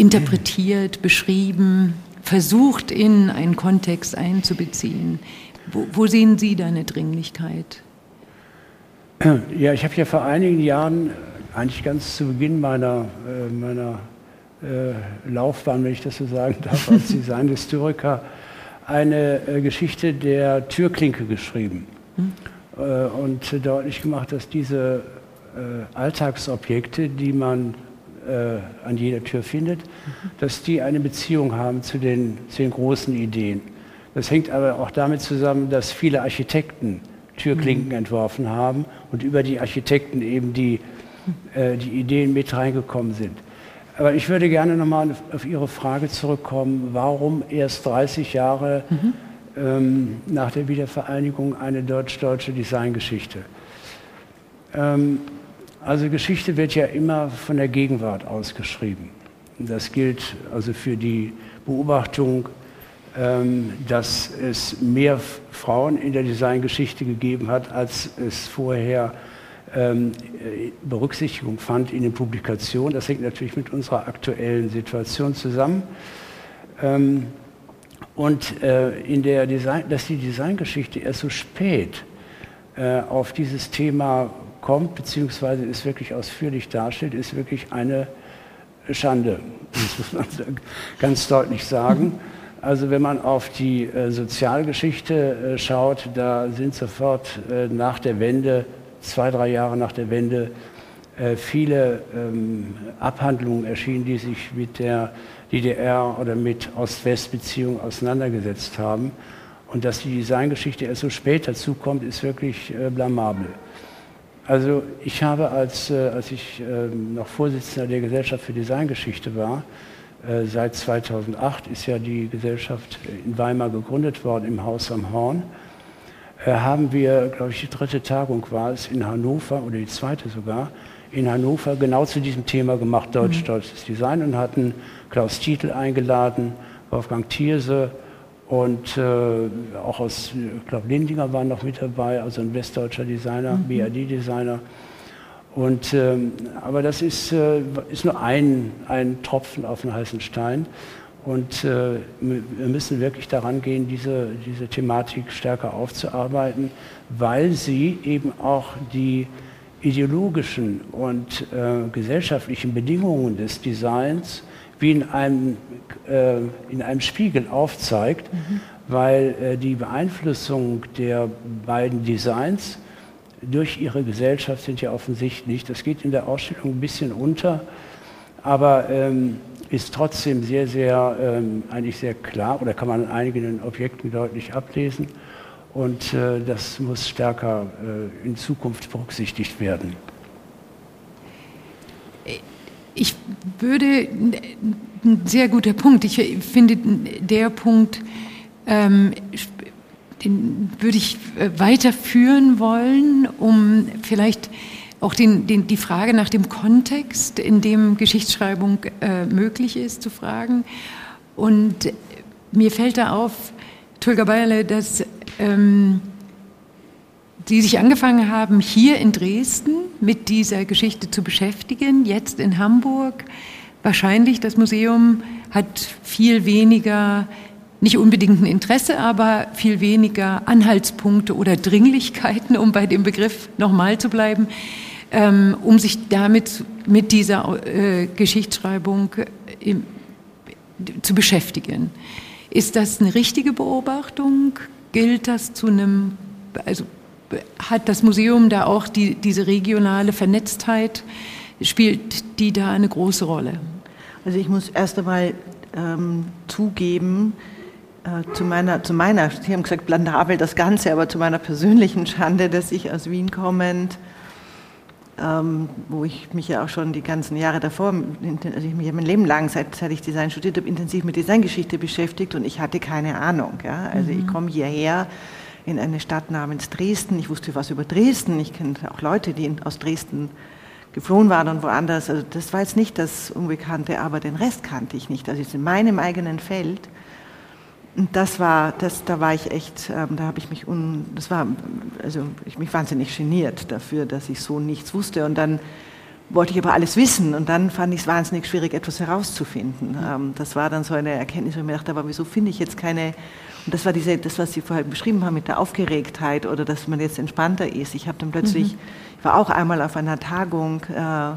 interpretiert, beschrieben, versucht in einen Kontext einzubeziehen. Wo, wo sehen Sie da eine Dringlichkeit? Ja, ich habe ja vor einigen Jahren, eigentlich ganz zu Beginn meiner, äh, meiner äh, Laufbahn, wenn ich das so sagen darf, als Designhistoriker, eine äh, Geschichte der Türklinke geschrieben hm. und deutlich gemacht, dass diese Alltagsobjekte, die man äh, an jeder Tür findet, dass die eine Beziehung haben zu den, zu den großen Ideen. Das hängt aber auch damit zusammen, dass viele Architekten Türklinken mhm. entworfen haben und über die Architekten eben die, äh, die Ideen mit reingekommen sind. Aber ich würde gerne nochmal auf Ihre Frage zurückkommen, warum erst 30 Jahre mhm. ähm, nach der Wiedervereinigung eine deutsch-deutsche Designgeschichte? Ähm, also Geschichte wird ja immer von der Gegenwart ausgeschrieben. Das gilt also für die Beobachtung ähm, dass es mehr Frauen in der Designgeschichte gegeben hat, als es vorher ähm, Berücksichtigung fand in den Publikationen. Das hängt natürlich mit unserer aktuellen Situation zusammen. Ähm, und äh, in der Design, dass die Designgeschichte erst so spät äh, auf dieses Thema kommt, beziehungsweise es wirklich ausführlich darstellt, ist wirklich eine Schande. Das muss man ganz deutlich sagen. Also wenn man auf die äh, Sozialgeschichte äh, schaut, da sind sofort äh, nach der Wende, zwei, drei Jahre nach der Wende, äh, viele ähm, Abhandlungen erschienen, die sich mit der DDR oder mit Ost-West-Beziehungen auseinandergesetzt haben. Und dass die Designgeschichte erst so spät dazukommt, ist wirklich äh, blamabel. Also ich habe, als, äh, als ich ähm, noch Vorsitzender der Gesellschaft für Designgeschichte war, äh, seit 2008 ist ja die Gesellschaft in Weimar gegründet worden, im Haus am Horn. Äh, haben wir, glaube ich, die dritte Tagung war es in Hannover oder die zweite sogar, in Hannover genau zu diesem Thema gemacht, mhm. deutsches Design, und hatten Klaus Titel eingeladen, Wolfgang Thierse und äh, auch aus, ich glaube, Lindinger war noch mit dabei, also ein westdeutscher Designer, mhm. BAD-Designer. Und, ähm, aber das ist, äh, ist nur ein, ein Tropfen auf den heißen Stein. Und äh, wir müssen wirklich daran gehen, diese, diese Thematik stärker aufzuarbeiten, weil sie eben auch die ideologischen und äh, gesellschaftlichen Bedingungen des Designs wie in einem, äh, in einem Spiegel aufzeigt, mhm. weil äh, die Beeinflussung der beiden Designs durch ihre Gesellschaft sind ja offensichtlich. Das geht in der Ausstellung ein bisschen unter, aber ähm, ist trotzdem sehr, sehr, ähm, eigentlich sehr klar oder kann man an einigen Objekten deutlich ablesen. Und äh, das muss stärker äh, in Zukunft berücksichtigt werden. Ich würde, ein sehr guter Punkt, ich finde der Punkt ähm, den würde ich äh, weiterführen wollen, um vielleicht auch den, den, die Frage nach dem Kontext, in dem Geschichtsschreibung äh, möglich ist, zu fragen. Und mir fällt da auf, Tulga Bayerle, dass ähm, Sie sich angefangen haben, hier in Dresden mit dieser Geschichte zu beschäftigen, jetzt in Hamburg. Wahrscheinlich das Museum hat viel weniger nicht unbedingt ein Interesse, aber viel weniger Anhaltspunkte oder Dringlichkeiten, um bei dem Begriff nochmal zu bleiben, ähm, um sich damit mit dieser äh, Geschichtsschreibung im, zu beschäftigen. Ist das eine richtige Beobachtung? Gilt das zu einem, also hat das Museum da auch die, diese regionale Vernetztheit, spielt die da eine große Rolle? Also ich muss erst einmal ähm, zugeben, äh, zu meiner, zu meiner, Sie haben gesagt, blandabel das Ganze, aber zu meiner persönlichen Schande, dass ich aus Wien kommend, ähm, wo ich mich ja auch schon die ganzen Jahre davor, also ich mich mein Leben lang, seit, seit ich Design studiert habe, intensiv mit Designgeschichte beschäftigt und ich hatte keine Ahnung. Ja? Also mhm. ich komme hierher in eine Stadt namens Dresden, ich wusste was über Dresden, ich kenne auch Leute, die aus Dresden geflohen waren und woanders. Also das war jetzt nicht das Unbekannte, aber den Rest kannte ich nicht. Also in meinem eigenen Feld und das war, das, da war ich echt, ähm, da habe ich mich, un, das war, also ich mich wahnsinnig geniert dafür, dass ich so nichts wusste. Und dann wollte ich aber alles wissen und dann fand ich es wahnsinnig schwierig, etwas herauszufinden. Ähm, das war dann so eine Erkenntnis, wo ich mir dachte, aber wieso finde ich jetzt keine, und das war diese, das, was Sie vorher beschrieben haben mit der Aufgeregtheit oder dass man jetzt entspannter ist. Ich habe dann plötzlich, mhm. ich war auch einmal auf einer Tagung, äh,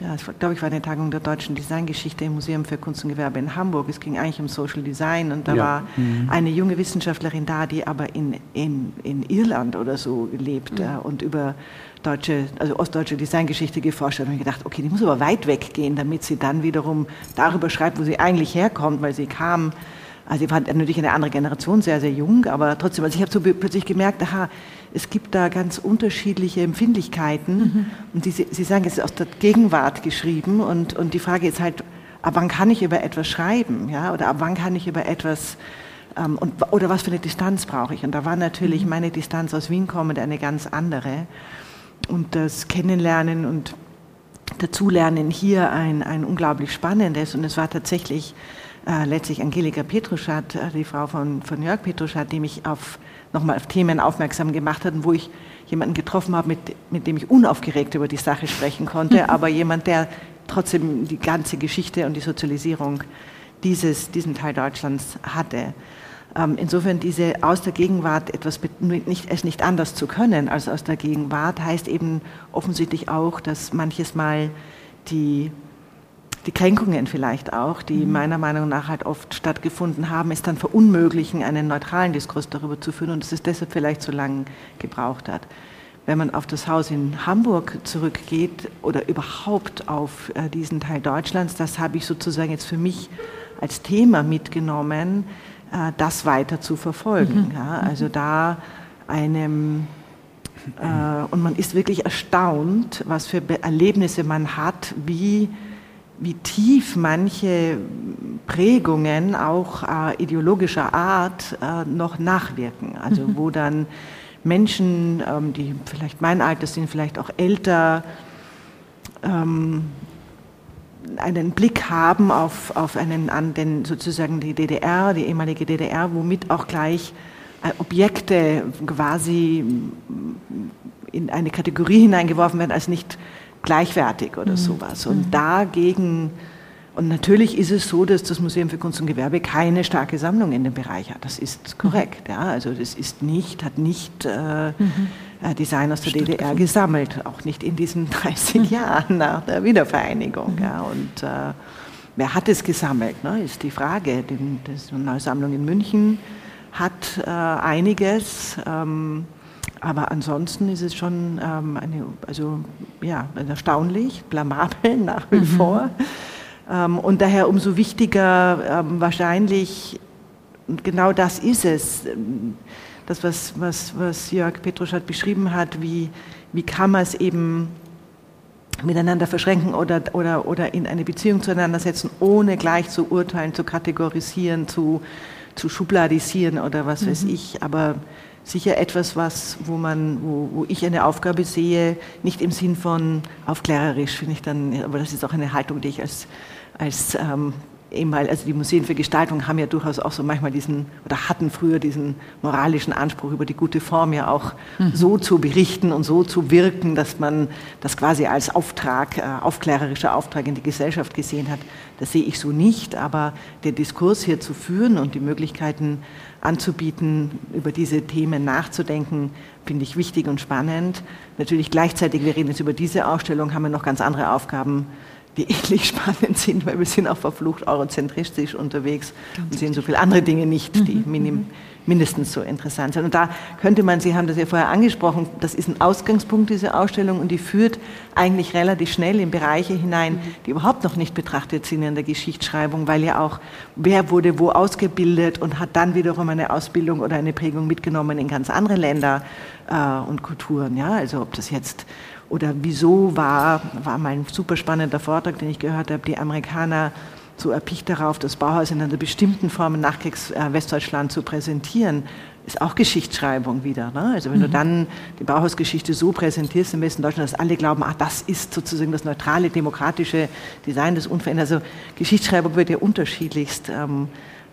ja, ich glaube, ich war eine Tagung der deutschen Designgeschichte im Museum für Kunst und Gewerbe in Hamburg. Es ging eigentlich um Social Design und da ja. war mhm. eine junge Wissenschaftlerin da, die aber in, in, in Irland oder so lebt mhm. äh, und über deutsche, also ostdeutsche Designgeschichte geforscht hat. Und ich gedacht, okay, die muss aber weit weggehen, damit sie dann wiederum darüber schreibt, wo sie eigentlich herkommt, weil sie kam also ich war natürlich eine andere Generation, sehr, sehr jung, aber trotzdem, also ich habe so plötzlich gemerkt, aha, es gibt da ganz unterschiedliche Empfindlichkeiten. Mhm. Und die, Sie sagen, es ist aus der Gegenwart geschrieben und, und die Frage ist halt, ab wann kann ich über etwas schreiben? Ja? Oder ab wann kann ich über etwas, ähm, und, oder was für eine Distanz brauche ich? Und da war natürlich mhm. meine Distanz aus Wien kommend eine ganz andere. Und das Kennenlernen und Dazulernen hier ein, ein unglaublich spannendes. Und es war tatsächlich äh, letztlich Angelika Petruschat, äh, die Frau von, von Jörg Petruschat, die mich auf, nochmal auf Themen aufmerksam gemacht hat, wo ich jemanden getroffen habe, mit, mit dem ich unaufgeregt über die Sache sprechen konnte, aber jemand, der trotzdem die ganze Geschichte und die Sozialisierung dieses, diesen Teil Deutschlands hatte. Ähm, insofern diese aus der Gegenwart etwas nicht, es nicht anders zu können als aus der Gegenwart heißt eben offensichtlich auch, dass manches Mal die die Kränkungen vielleicht auch, die mhm. meiner Meinung nach halt oft stattgefunden haben, es dann verunmöglichen, einen neutralen Diskurs darüber zu führen und dass es deshalb vielleicht so lange gebraucht hat. Wenn man auf das Haus in Hamburg zurückgeht oder überhaupt auf äh, diesen Teil Deutschlands, das habe ich sozusagen jetzt für mich als Thema mitgenommen, äh, das weiter zu verfolgen. Mhm. Ja, also da einem äh, und man ist wirklich erstaunt, was für Erlebnisse man hat, wie wie tief manche Prägungen auch äh, ideologischer Art äh, noch nachwirken. Also mhm. wo dann Menschen, ähm, die vielleicht mein Alter sind, vielleicht auch älter, ähm, einen Blick haben auf, auf einen, an den, sozusagen die DDR, die ehemalige DDR, womit auch gleich äh, Objekte quasi in eine Kategorie hineingeworfen werden als nicht gleichwertig oder mhm. sowas. Und mhm. dagegen, und natürlich ist es so, dass das Museum für Kunst und Gewerbe keine starke Sammlung in dem Bereich hat. Das ist korrekt. Ja. Also das ist nicht, hat nicht äh, mhm. Äh, Design aus der DDR gesammelt, auch nicht in diesen 30 mhm. Jahren nach der Wiedervereinigung. Mhm. Ja. Und äh, wer hat es gesammelt, ne, ist die Frage. Die, die neue Sammlung in München hat äh, einiges. Ähm, aber ansonsten ist es schon ähm, eine, also, ja, erstaunlich, blamabel nach wie mhm. vor. Ähm, und daher umso wichtiger ähm, wahrscheinlich, und genau das ist es, das, was, was, was Jörg Petruschat beschrieben hat, wie, wie kann man es eben miteinander verschränken oder, oder, oder in eine Beziehung zueinander setzen, ohne gleich zu urteilen, zu kategorisieren, zu, zu schubladisieren oder was mhm. weiß ich. Aber sicher etwas, was, wo, man, wo, wo ich eine Aufgabe sehe, nicht im Sinn von aufklärerisch, finde ich dann, aber das ist auch eine Haltung, die ich als, als ähm, einmal, also die Museen für Gestaltung haben ja durchaus auch so manchmal diesen, oder hatten früher diesen moralischen Anspruch über die gute Form ja auch mhm. so zu berichten und so zu wirken, dass man das quasi als Auftrag, äh, aufklärerischer Auftrag in die Gesellschaft gesehen hat. Das sehe ich so nicht, aber der Diskurs hier zu führen und die Möglichkeiten anzubieten, über diese Themen nachzudenken, finde ich wichtig und spannend. Natürlich gleichzeitig, wir reden jetzt über diese Ausstellung, haben wir noch ganz andere Aufgaben die ähnlich spannend sind, weil wir sind auch verflucht eurozentristisch unterwegs und sehen so viele andere Dinge nicht, die Mhm. minim, mindestens so interessant sind. Und da könnte man, Sie haben das ja vorher angesprochen, das ist ein Ausgangspunkt dieser Ausstellung und die führt eigentlich relativ schnell in Bereiche hinein, die überhaupt noch nicht betrachtet sind in der Geschichtsschreibung, weil ja auch, wer wurde wo ausgebildet und hat dann wiederum eine Ausbildung oder eine Prägung mitgenommen in ganz andere Länder äh, und Kulturen. Ja, also ob das jetzt oder wieso war, war mal ein super spannender Vortrag, den ich gehört habe, die Amerikaner so erpicht darauf, das Bauhaus in einer bestimmten Form in Nachkriegs-Westdeutschland zu präsentieren, ist auch Geschichtsschreibung wieder. Ne? Also wenn du dann die Bauhausgeschichte so präsentierst im Westen Deutschland, dass alle glauben, ach, das ist sozusagen das neutrale, demokratische Design des Unveränderten. Also Geschichtsschreibung wird ja unterschiedlichst ähm,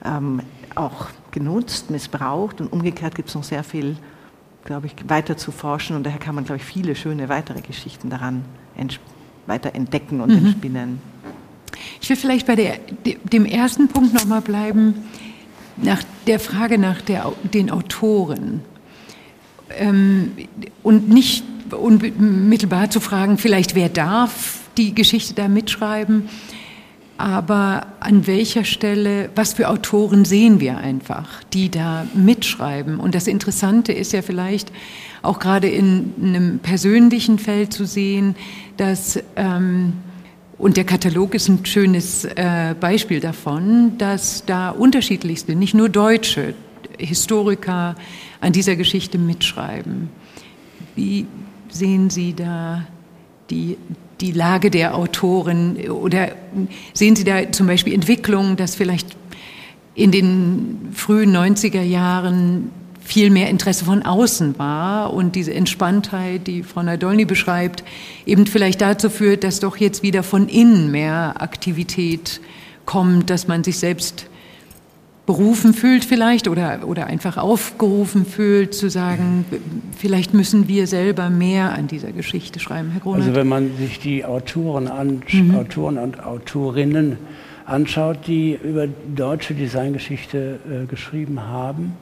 ähm, auch genutzt, missbraucht und umgekehrt gibt es noch sehr viel, glaube ich, weiter zu forschen und daher kann man, glaube ich, viele schöne weitere Geschichten daran weiter entdecken und entspinnen. Ich will vielleicht bei der, dem ersten Punkt nochmal bleiben, nach der Frage nach der, den Autoren. Ähm, und nicht unmittelbar zu fragen, vielleicht wer darf die Geschichte da mitschreiben, aber an welcher Stelle, was für Autoren sehen wir einfach, die da mitschreiben. Und das Interessante ist ja vielleicht auch gerade in einem persönlichen Feld zu sehen, dass ähm, und der Katalog ist ein schönes äh, Beispiel davon, dass da unterschiedlichste, nicht nur deutsche Historiker an dieser Geschichte mitschreiben. Wie sehen Sie da die, die Lage der Autoren oder sehen Sie da zum Beispiel Entwicklungen, dass vielleicht in den frühen 90er Jahren viel mehr Interesse von außen war und diese Entspanntheit, die Frau Nadolny beschreibt, eben vielleicht dazu führt, dass doch jetzt wieder von innen mehr Aktivität kommt, dass man sich selbst berufen fühlt vielleicht oder, oder einfach aufgerufen fühlt, zu sagen, vielleicht müssen wir selber mehr an dieser Geschichte schreiben, Herr Gronert. Also wenn man sich die Autoren, an, mhm. Autoren und Autorinnen anschaut, die über deutsche Designgeschichte äh, geschrieben haben,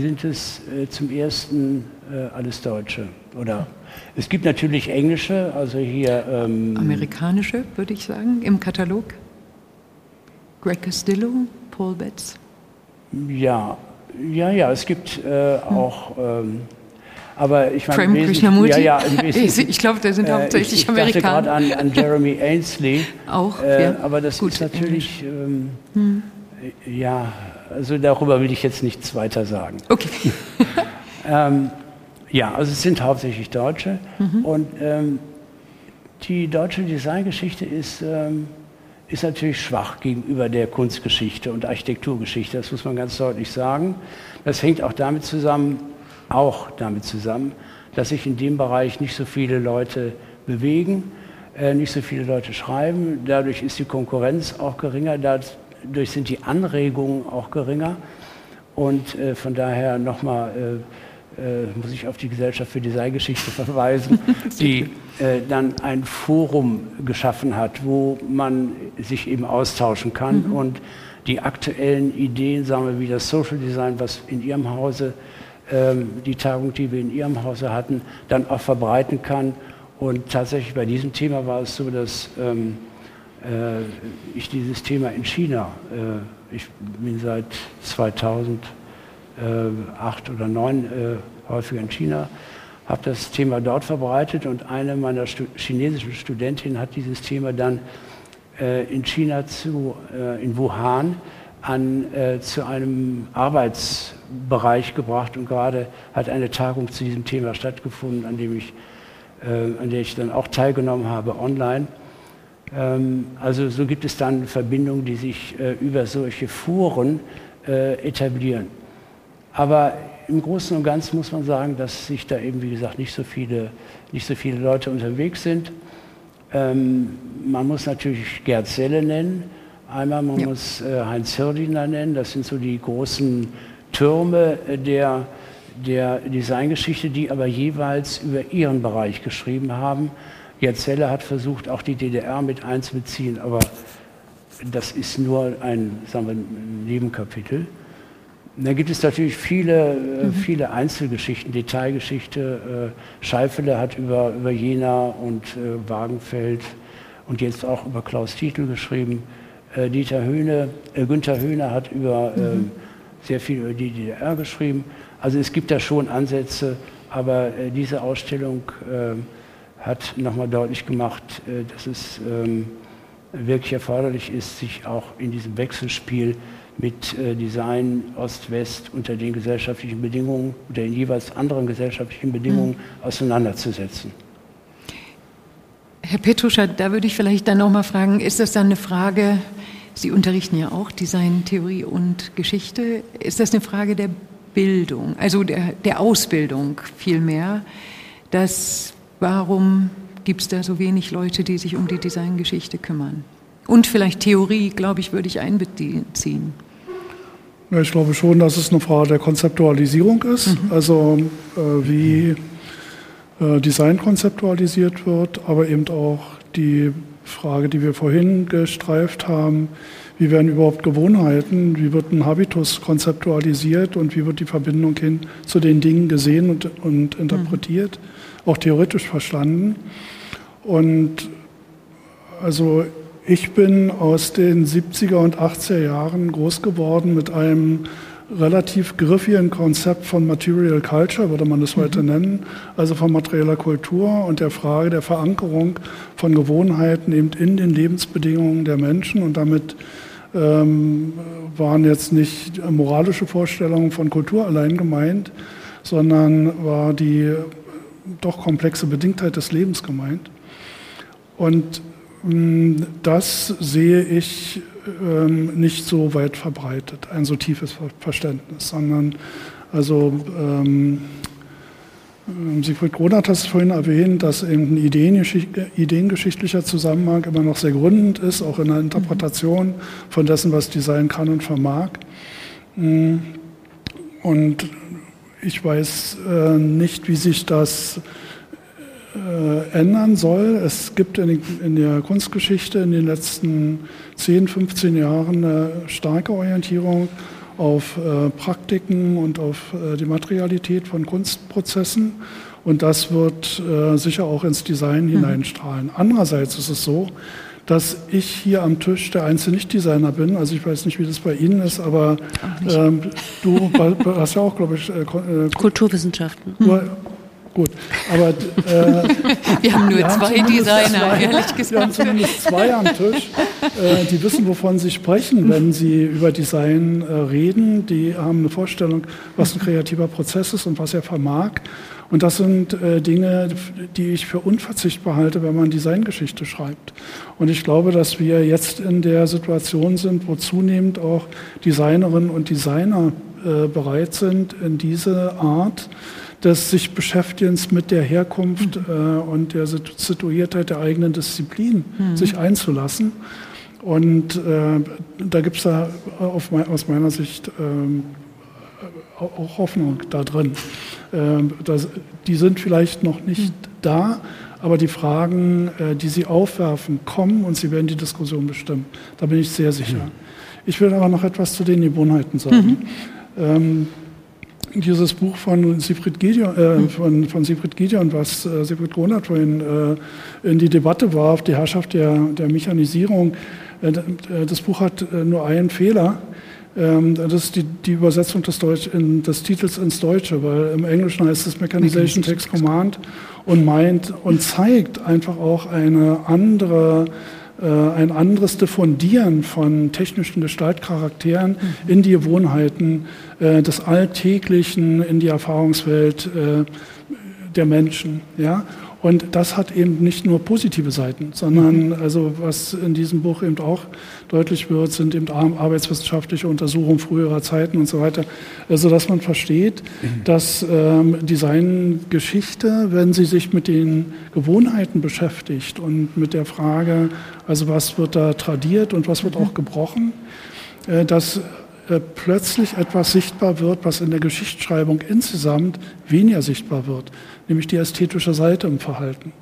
sind es äh, zum ersten äh, alles Deutsche. Oder es gibt natürlich englische, also hier. Ähm, Amerikanische, würde ich sagen, im Katalog. Greg Castillo, Paul Betts. Ja, ja, ja, es gibt äh, auch. Ähm, aber ich meine, Prem Krishnamurti? Ja, ja, ich glaube, da sind hauptsächlich ich, ich Amerikaner. gerade an, an, Jeremy Ainsley. auch, äh, ja. Aber das Gut, ist natürlich, ähm, hm. ja, also darüber will ich jetzt nichts weiter sagen. Okay. ähm, ja, also es sind hauptsächlich Deutsche. Mhm. Und ähm, die deutsche Designgeschichte ist, ähm, ist natürlich schwach gegenüber der Kunstgeschichte und Architekturgeschichte. Das muss man ganz deutlich sagen. Das hängt auch damit zusammen, auch damit zusammen, dass sich in dem Bereich nicht so viele Leute bewegen, äh, nicht so viele Leute schreiben. Dadurch ist die Konkurrenz auch geringer. Dadurch sind die Anregungen auch geringer. Und äh, von daher nochmal äh, äh, muss ich auf die Gesellschaft für Designgeschichte verweisen, die äh, dann ein Forum geschaffen hat, wo man sich eben austauschen kann mhm. und die aktuellen Ideen, sagen wir wie das Social Design, was in Ihrem Hause, ähm, die Tagung, die wir in Ihrem Hause hatten, dann auch verbreiten kann. Und tatsächlich bei diesem Thema war es so, dass ähm, äh, ich dieses Thema in China, äh, ich bin seit 2008 oder 2009 äh, häufiger in China, habe das Thema dort verbreitet und eine meiner Stu chinesischen Studentinnen hat dieses Thema dann äh, in China zu, äh, in Wuhan an, äh, zu einem Arbeitsbereich gebracht und gerade hat eine Tagung zu diesem Thema stattgefunden, an, dem ich, an der ich dann auch teilgenommen habe online. Ähm, also so gibt es dann Verbindungen, die sich über solche Foren etablieren. Aber im Großen und Ganzen muss man sagen, dass sich da eben, wie gesagt, nicht so viele, nicht so viele Leute unterwegs sind. Ähm, man muss natürlich Gerd Selle nennen. Einmal man ja. muss äh, Heinz Hirdiner nennen. Das sind so die großen Türme der, der Designgeschichte, die aber jeweils über ihren Bereich geschrieben haben. Selle hat versucht, auch die DDR mit einzubeziehen, aber das ist nur ein, sagen wir, Nebenkapitel. Da gibt es natürlich viele, mhm. viele Einzelgeschichten, Detailgeschichte. Äh, Scheifele hat über, über Jena und äh, Wagenfeld und jetzt auch über Klaus Titel geschrieben. Äh, Dieter Höhne, äh, Günther Höhne hat über, mhm. äh, sehr viel über die DDR geschrieben. Also es gibt da schon Ansätze, aber äh, diese Ausstellung hat nochmal deutlich gemacht, äh, dass es ähm, wirklich erforderlich ist, sich auch in diesem Wechselspiel mit äh, Design Ost-West unter den gesellschaftlichen Bedingungen oder den jeweils anderen gesellschaftlichen Bedingungen mhm. auseinanderzusetzen. Herr Petruscher, da würde ich vielleicht dann noch mal fragen, ist das dann eine Frage, Sie unterrichten ja auch Design, Theorie und Geschichte, ist das eine Frage der Bildung, also der, der Ausbildung vielmehr, dass warum gibt es da so wenig Leute, die sich um die Designgeschichte kümmern? Und vielleicht Theorie, glaube ich, würde ich einbeziehen. Ja, ich glaube schon, dass es eine Frage der Konzeptualisierung ist, mhm. also äh, wie äh, Design konzeptualisiert wird, aber eben auch die Frage, die wir vorhin gestreift haben, wie werden überhaupt Gewohnheiten, wie wird ein Habitus konzeptualisiert und wie wird die Verbindung hin zu den Dingen gesehen und, und interpretiert, mhm. Auch theoretisch verstanden. Und also ich bin aus den 70er und 80er Jahren groß geworden mit einem relativ griffigen Konzept von Material Culture, würde man das heute mhm. nennen, also von materieller Kultur und der Frage der Verankerung von Gewohnheiten eben in den Lebensbedingungen der Menschen und damit ähm, waren jetzt nicht moralische Vorstellungen von Kultur allein gemeint, sondern war die doch komplexe Bedingtheit des Lebens gemeint. Und Mm, das sehe ich ähm, nicht so weit verbreitet, ein so tiefes Verständnis, sondern also ähm, ähm Siegfried Gronert hat es vorhin erwähnt, dass eben ein ideengeschichtlicher Zusammenhang immer noch sehr gründend ist, auch in der Interpretation von dessen, was Design kann und vermag. Mm, und ich weiß äh, nicht, wie sich das äh, ändern soll. Es gibt in, in, der Kunstgeschichte in den letzten 10, 15 Jahren eine starke Orientierung auf äh, Praktiken und auf äh, die Materialität von Kunstprozessen. Und das wird äh, sicher auch ins Design mhm. hineinstrahlen. Andererseits ist es so, dass ich hier am Tisch der einzige Nicht-Designer bin. Also ich weiß nicht, wie das bei Ihnen ist, aber ähm, du hast ja auch, glaube ich, äh, äh Kulturwissenschaften. Du, Gut, aber äh, wir haben nur wir zwei haben Designer, zwei, ehrlich gesagt. Wir haben zumindest zwei am Tisch, äh, die wissen, wovon sie sprechen, wenn sie über Design äh, reden. Die haben eine Vorstellung, was ein kreativer Prozess ist und was er vermag. Und das sind äh, Dinge, die ich für unverzichtbar halte, wenn man Designgeschichte schreibt. Und ich glaube, dass wir jetzt in der Situation sind, wo zunehmend auch Designerinnen und Designer äh, bereit sind, in diese Art des sich Beschäftigens mit der Herkunft mhm. äh, und der Situiertheit der eigenen Disziplin mhm. sich einzulassen. Und äh, da gibt es da mein, aus meiner Sicht ähm, auch Hoffnung da drin. Ähm, das, die sind vielleicht noch nicht mhm. da, aber die Fragen, äh, die sie aufwerfen, kommen und sie werden die Diskussion bestimmen. Da bin ich sehr sicher. Mhm. Ich will aber noch etwas zu den Gewohnheiten sagen. Mhm. Ähm, dieses Buch von Siegfried Gideon, äh, von, von Siegfried Gideon was äh, Siegfried Gronert vorhin äh, in die Debatte warf, die Herrschaft der, der Mechanisierung. Äh, äh, das Buch hat äh, nur einen Fehler. Ähm, das ist die, die Übersetzung des, Deutsch, in, des, Titels ins Deutsche, weil im Englischen heißt es Mechanization Text Command und meint und zeigt einfach auch eine andere ein anderes Diffundieren von technischen Gestaltcharakteren in die Gewohnheiten äh, des Alltäglichen, in die Erfahrungswelt äh, der Menschen. Ja? Und das hat eben nicht nur positive Seiten, sondern mhm. also was in diesem Buch eben auch deutlich wird, sind eben arbeitswissenschaftliche Untersuchungen früherer Zeiten und so weiter, also dass man versteht, mhm. dass ähm, Designgeschichte, wenn sie sich mit den Gewohnheiten beschäftigt und mit der Frage, also was wird da tradiert und was wird mhm. auch gebrochen, äh, dass äh, plötzlich etwas sichtbar wird, was in der Geschichtsschreibung insgesamt weniger sichtbar wird, nämlich die ästhetische Seite im Verhalten.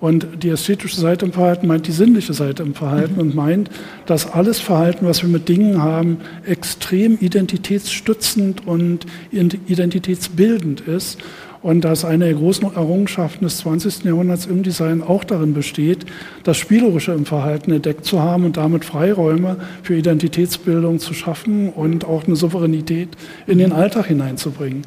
Und die ästhetische Seite im Verhalten meint die sinnliche Seite im Verhalten mhm. und meint, dass alles Verhalten, was wir mit Dingen haben, extrem identitätsstützend und identitätsbildend ist und dass eine der großen Errungenschaften des 20. Jahrhunderts im Design auch darin besteht, das Spielerische im Verhalten entdeckt zu haben und damit Freiräume für Identitätsbildung zu schaffen und auch eine Souveränität in den Alltag hineinzubringen.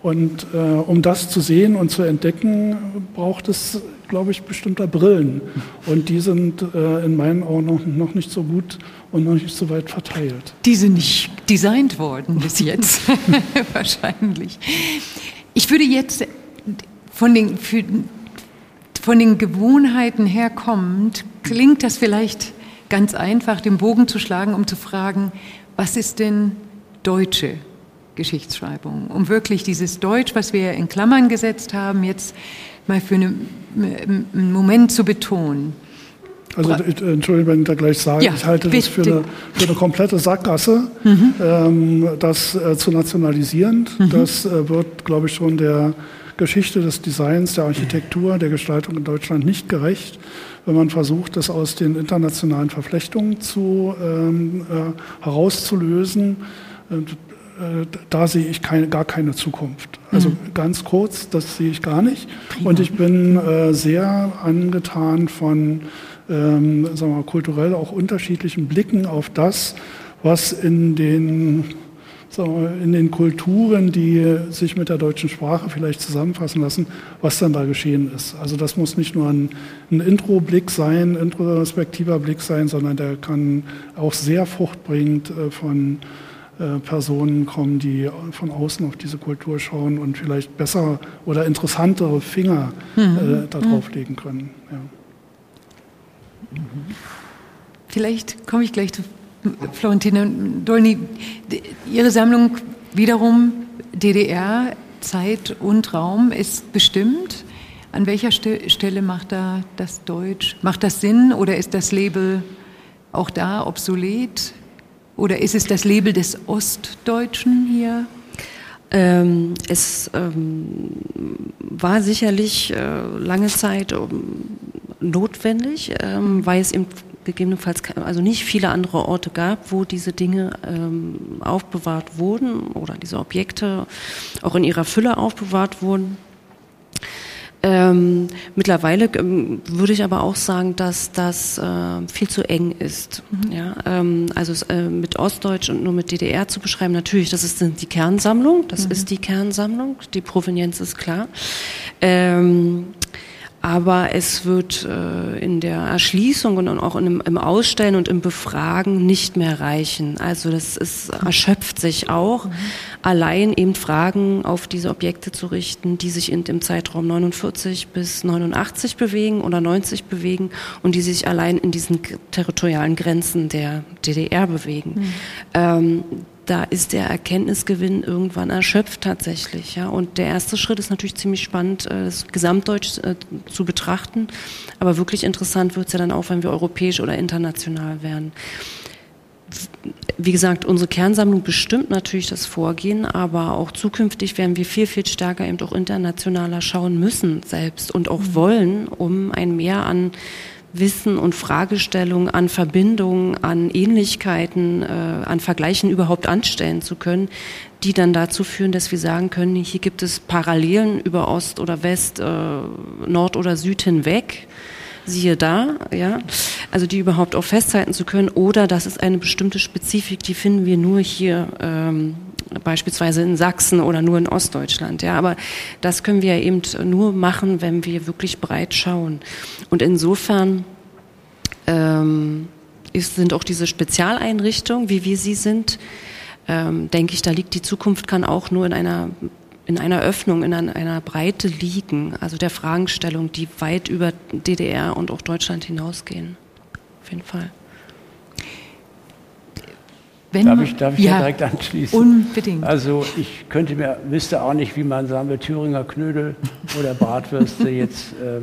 Und äh, um das zu sehen und zu entdecken, braucht es, glaube ich, bestimmter Brillen. Und die sind äh, in meinen Augen noch, noch nicht so gut und noch nicht so weit verteilt. Die sind nicht designt worden bis jetzt, wahrscheinlich. Ich würde jetzt von den, für, von den Gewohnheiten her kommend, klingt das vielleicht ganz einfach, den Bogen zu schlagen, um zu fragen, was ist denn deutsche Geschichtsschreibung, um wirklich dieses Deutsch, was wir in Klammern gesetzt haben, jetzt mal für eine, einen Moment zu betonen. Also Entschuldigung, wenn ich da gleich sage, ja, ich halte das für eine, für eine, komplette Sackgasse, mhm. ähm, das äh, zu nationalisieren. Mhm. Das äh, wird, glaube ich, schon der Geschichte des Designs, der Architektur, der Gestaltung in Deutschland nicht gerecht, wenn man versucht, das aus den internationalen Verflechtungen zu, ähm, äh, herauszulösen. Äh, da sehe ich keine, gar keine Zukunft. Also mhm. ganz kurz, das sehe ich gar nicht. Prima. Und ich bin äh, sehr angetan von ähm, sagen wir, kulturell auch unterschiedlichen Blicken auf das, was in den, wir, in den Kulturen, die sich mit der deutschen Sprache vielleicht zusammenfassen lassen, was dann da geschehen ist. Also das muss nicht nur ein, ein Intro-Blick sein, introspektiver Blick sein, sondern der kann auch sehr fruchtbringend äh, von äh, Personen kommen, die von außen auf diese Kultur schauen und vielleicht besser oder interessantere Finger mhm. äh, darauf mhm. legen können. Ja. Vielleicht komme ich gleich zu Florentina Dolny. Ihre Sammlung wiederum DDR, Zeit und Raum ist bestimmt. An welcher Stelle macht da das Deutsch? Macht das Sinn oder ist das Label auch da obsolet? Oder ist es das Label des Ostdeutschen hier? Ähm, es ähm, war sicherlich äh, lange Zeit ähm, notwendig, ähm, weil es eben gegebenenfalls also nicht viele andere Orte gab, wo diese Dinge ähm, aufbewahrt wurden oder diese Objekte auch in ihrer Fülle aufbewahrt wurden. Ähm, mittlerweile ähm, würde ich aber auch sagen, dass das äh, viel zu eng ist. Mhm. Ja, ähm, also äh, mit Ostdeutsch und nur mit DDR zu beschreiben, natürlich, das ist die Kernsammlung, das mhm. ist die Kernsammlung, die Provenienz ist klar. Ähm, aber es wird äh, in der Erschließung und auch im, im, Ausstellen und im Befragen nicht mehr reichen. Also das ist, erschöpft sich auch, mhm. allein eben Fragen auf diese Objekte zu richten, die sich in dem Zeitraum 49 bis 89 bewegen oder 90 bewegen und die sich allein in diesen territorialen Grenzen der DDR bewegen. Mhm. Ähm, da ist der Erkenntnisgewinn irgendwann erschöpft tatsächlich. Ja. Und der erste Schritt ist natürlich ziemlich spannend, äh, das Gesamtdeutsch äh, zu betrachten. Aber wirklich interessant wird es ja dann auch, wenn wir europäisch oder international werden. Wie gesagt, unsere Kernsammlung bestimmt natürlich das Vorgehen, aber auch zukünftig werden wir viel, viel stärker eben auch internationaler schauen müssen selbst und auch mhm. wollen, um ein Mehr an Wissen und Fragestellungen, an Verbindungen, an Ähnlichkeiten, äh, an Vergleichen überhaupt anstellen zu können, die dann dazu führen, dass wir sagen können, hier gibt es Parallelen über Ost oder West, äh, Nord oder Süd hinweg. Siehe da, ja, also die überhaupt auch festhalten zu können, oder das ist eine bestimmte Spezifik, die finden wir nur hier ähm, beispielsweise in Sachsen oder nur in Ostdeutschland. Ja, aber das können wir eben nur machen, wenn wir wirklich breit schauen. Und insofern ähm, ist, sind auch diese Spezialeinrichtungen, wie wir sie sind, ähm, denke ich, da liegt die Zukunft kann auch nur in einer in einer Öffnung, in einer Breite liegen, also der Fragestellung, die weit über DDR und auch Deutschland hinausgehen. Auf jeden Fall. Wenn darf ich, darf ich ja, direkt anschließen? Unbedingt. Also ich könnte mir, wüsste auch nicht, wie man, sagen wir, Thüringer Knödel oder Bratwürste jetzt äh,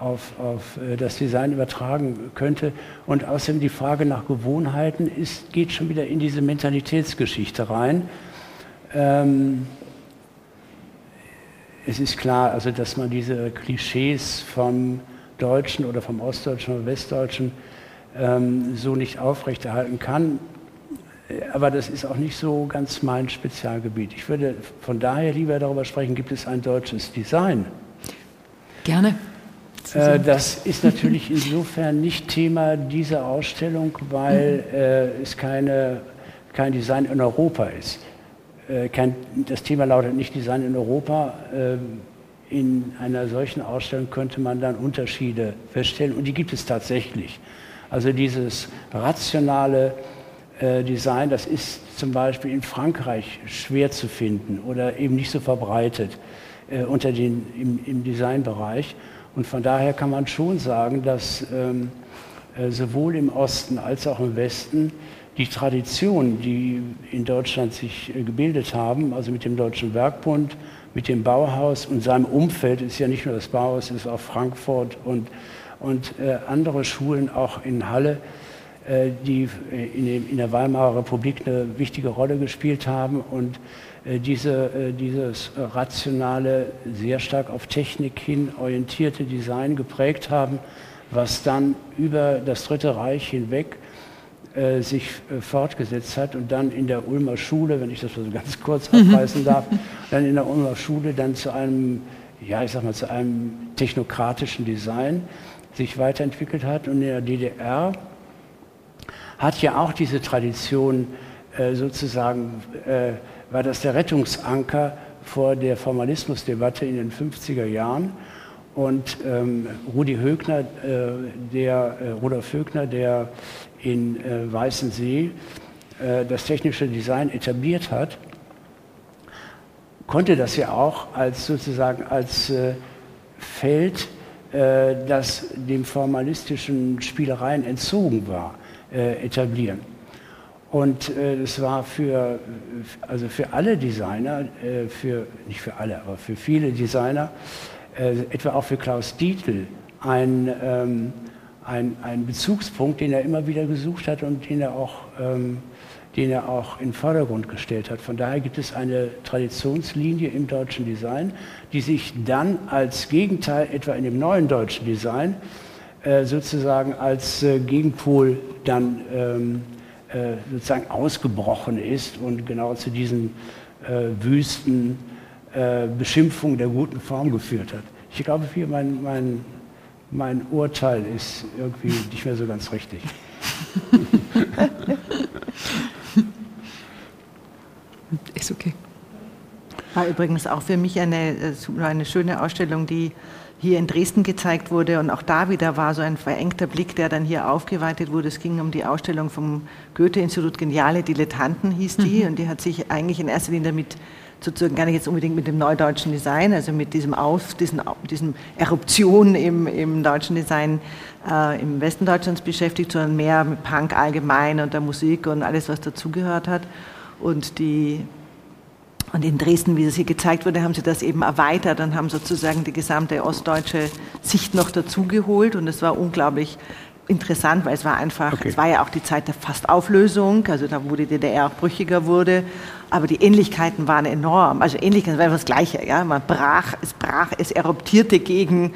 auf, auf äh, das Design übertragen könnte. Und außerdem die Frage nach Gewohnheiten ist, geht schon wieder in diese Mentalitätsgeschichte rein. Ähm, es ist klar, also dass man diese Klischees vom Deutschen oder vom Ostdeutschen oder Westdeutschen ähm, so nicht aufrechterhalten kann aber das ist auch nicht so ganz mein Spezialgebiet. Ich würde von daher lieber darüber sprechen, gibt es ein deutsches Design? Gerne. Äh, das ist natürlich insofern nicht Thema dieser Ausstellung, weil äh, es keine, kein Design in Europa ist. Äh, kein, das Thema lautet nicht Design in Europa. Äh, in einer solchen Ausstellung könnte man dann Unterschiede feststellen und die gibt es tatsächlich. Also dieses rationale Design, das ist zum Beispiel in Frankreich schwer zu finden oder eben nicht so verbreitet äh, unter den, im, im Designbereich. Und von daher kann man schon sagen, dass ähm, äh, sowohl im Osten als auch im Westen die Traditionen, die in Deutschland sich äh, gebildet haben, also mit dem Deutschen Werkbund, mit dem Bauhaus und seinem Umfeld, ist ja nicht nur das Bauhaus, ist auch Frankfurt und, und äh, andere Schulen auch in Halle, äh, die äh, in, dem, in, der Weimarer Republik eine wichtige Rolle gespielt haben und äh, diese, dieses rationale, sehr stark auf Technik hin orientierte Design geprägt haben, was dann über das Dritte Reich hinweg äh, sich äh, fortgesetzt hat und dann in der Ulmer Schule, wenn ich das so ganz kurz mhm. abreißen darf, dann in der Ulmer Schule dann zu einem, ja, ich sag mal, zu einem technokratischen Design sich weiterentwickelt hat und in der DDR hat ja auch diese Tradition äh, sozusagen, äh, war das der Rettungsanker vor der Formalismusdebatte in den 50er Jahren. Und ähm, Rudi Högner, äh, der, äh, Rudolf Högner, der in Weißensee das technische Design etabliert hat, konnte das ja auch als sozusagen als Feld, das dem formalistischen Spielereien entzogen war, etablieren. Und es war für, also für alle Designer, für, nicht für alle, aber für viele Designer, etwa auch für Klaus Dietl, ein, ähm, ein, ein Bezugspunkt, den er immer wieder gesucht hat und den er auch ähm, den er auch in den Vordergrund gestellt hat. Von daher gibt es eine Traditionslinie im deutschen Design, die sich dann als Gegenteil etwa in dem neuen deutschen Design äh, sozusagen als äh, Gegenpol dann ähm, äh, sozusagen ausgebrochen ist und genau zu diesen äh, wüsten äh, Beschimpfungen der guten Form geführt hat. Ich glaube, hier mein, mein mein Urteil ist irgendwie nicht mehr so ganz richtig. ist okay. War übrigens auch für mich eine, äh, eine schöne Ausstellung, die hier in Dresden gezeigt wurde und auch da wieder war so ein verengter Blick, der dann hier aufgeweitet wurde. Es ging um die Ausstellung vom Goethe-Institut Geniale Dilettanten hieß die mhm. und die hat sich eigentlich in erster Linie damit sozusagen gar nicht jetzt unbedingt mit dem neudeutschen Design, also mit diesem Auf, diesen, diesen Eruption im, im deutschen Design äh, im Westen Deutschlands beschäftigt, sondern mehr mit Punk allgemein und der Musik und alles, was dazugehört hat. Und die und in Dresden, wie es hier gezeigt wurde, haben sie das eben erweitert und haben sozusagen die gesamte ostdeutsche Sicht noch dazugeholt. Und es war unglaublich interessant, weil es war einfach, okay. es war ja auch die Zeit der Fastauflösung, also da, wo die DDR auch brüchiger wurde, aber die Ähnlichkeiten waren enorm. Also Ähnlichkeiten war das Gleiche, ja, man brach, es brach, es eruptierte gegen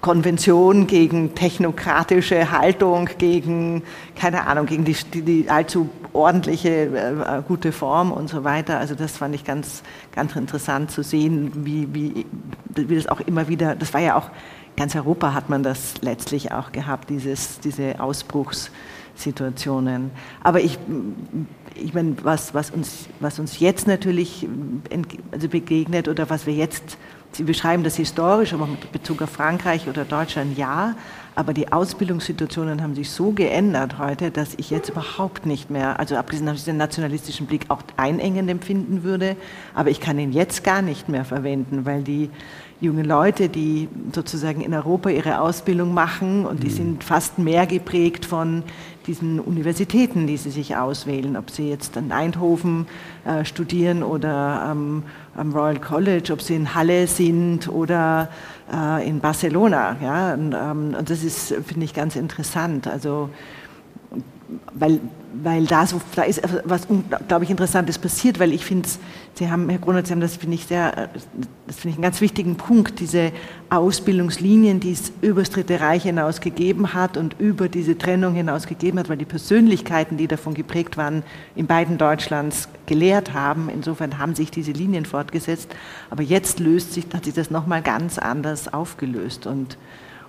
Konvention, gegen technokratische Haltung, gegen, keine Ahnung, gegen die, die, allzu ordentliche, äh, gute Form und so weiter. Also das fand ich ganz, ganz interessant zu sehen, wie, wie, wie das auch immer wieder, das war ja auch ganz Europa hat man das letztlich auch gehabt, dieses, diese Ausbruchssituationen. Aber ich, ich meine, was, was, uns, was uns jetzt natürlich also begegnet oder was wir jetzt, Sie beschreiben das historisch, aber mit Bezug auf Frankreich oder Deutschland ja, aber die Ausbildungssituationen haben sich so geändert heute, dass ich jetzt überhaupt nicht mehr, also abgesehen von diesem nationalistischen Blick, auch einengend empfinden würde, aber ich kann ihn jetzt gar nicht mehr verwenden, weil die junge Leute, die sozusagen in Europa ihre Ausbildung machen und die mhm. sind fast mehr geprägt von diesen Universitäten, die sie sich auswählen, ob sie jetzt in Eindhoven äh, studieren oder ähm, am Royal College, ob sie in Halle sind oder äh, in Barcelona. Ja? Und, ähm, und das ist, finde ich, ganz interessant. Also weil, weil da, so, da ist was unglaublich Interessantes passiert, weil ich finde, Sie haben, Herr Grunert, Sie haben das, finde ich, sehr, das finde ich einen ganz wichtigen Punkt, diese Ausbildungslinien, die es über das Dritte Reich hinaus gegeben hat und über diese Trennung hinaus gegeben hat, weil die Persönlichkeiten, die davon geprägt waren, in beiden Deutschlands gelehrt haben. Insofern haben sich diese Linien fortgesetzt. Aber jetzt löst sich, hat sich das nochmal ganz anders aufgelöst und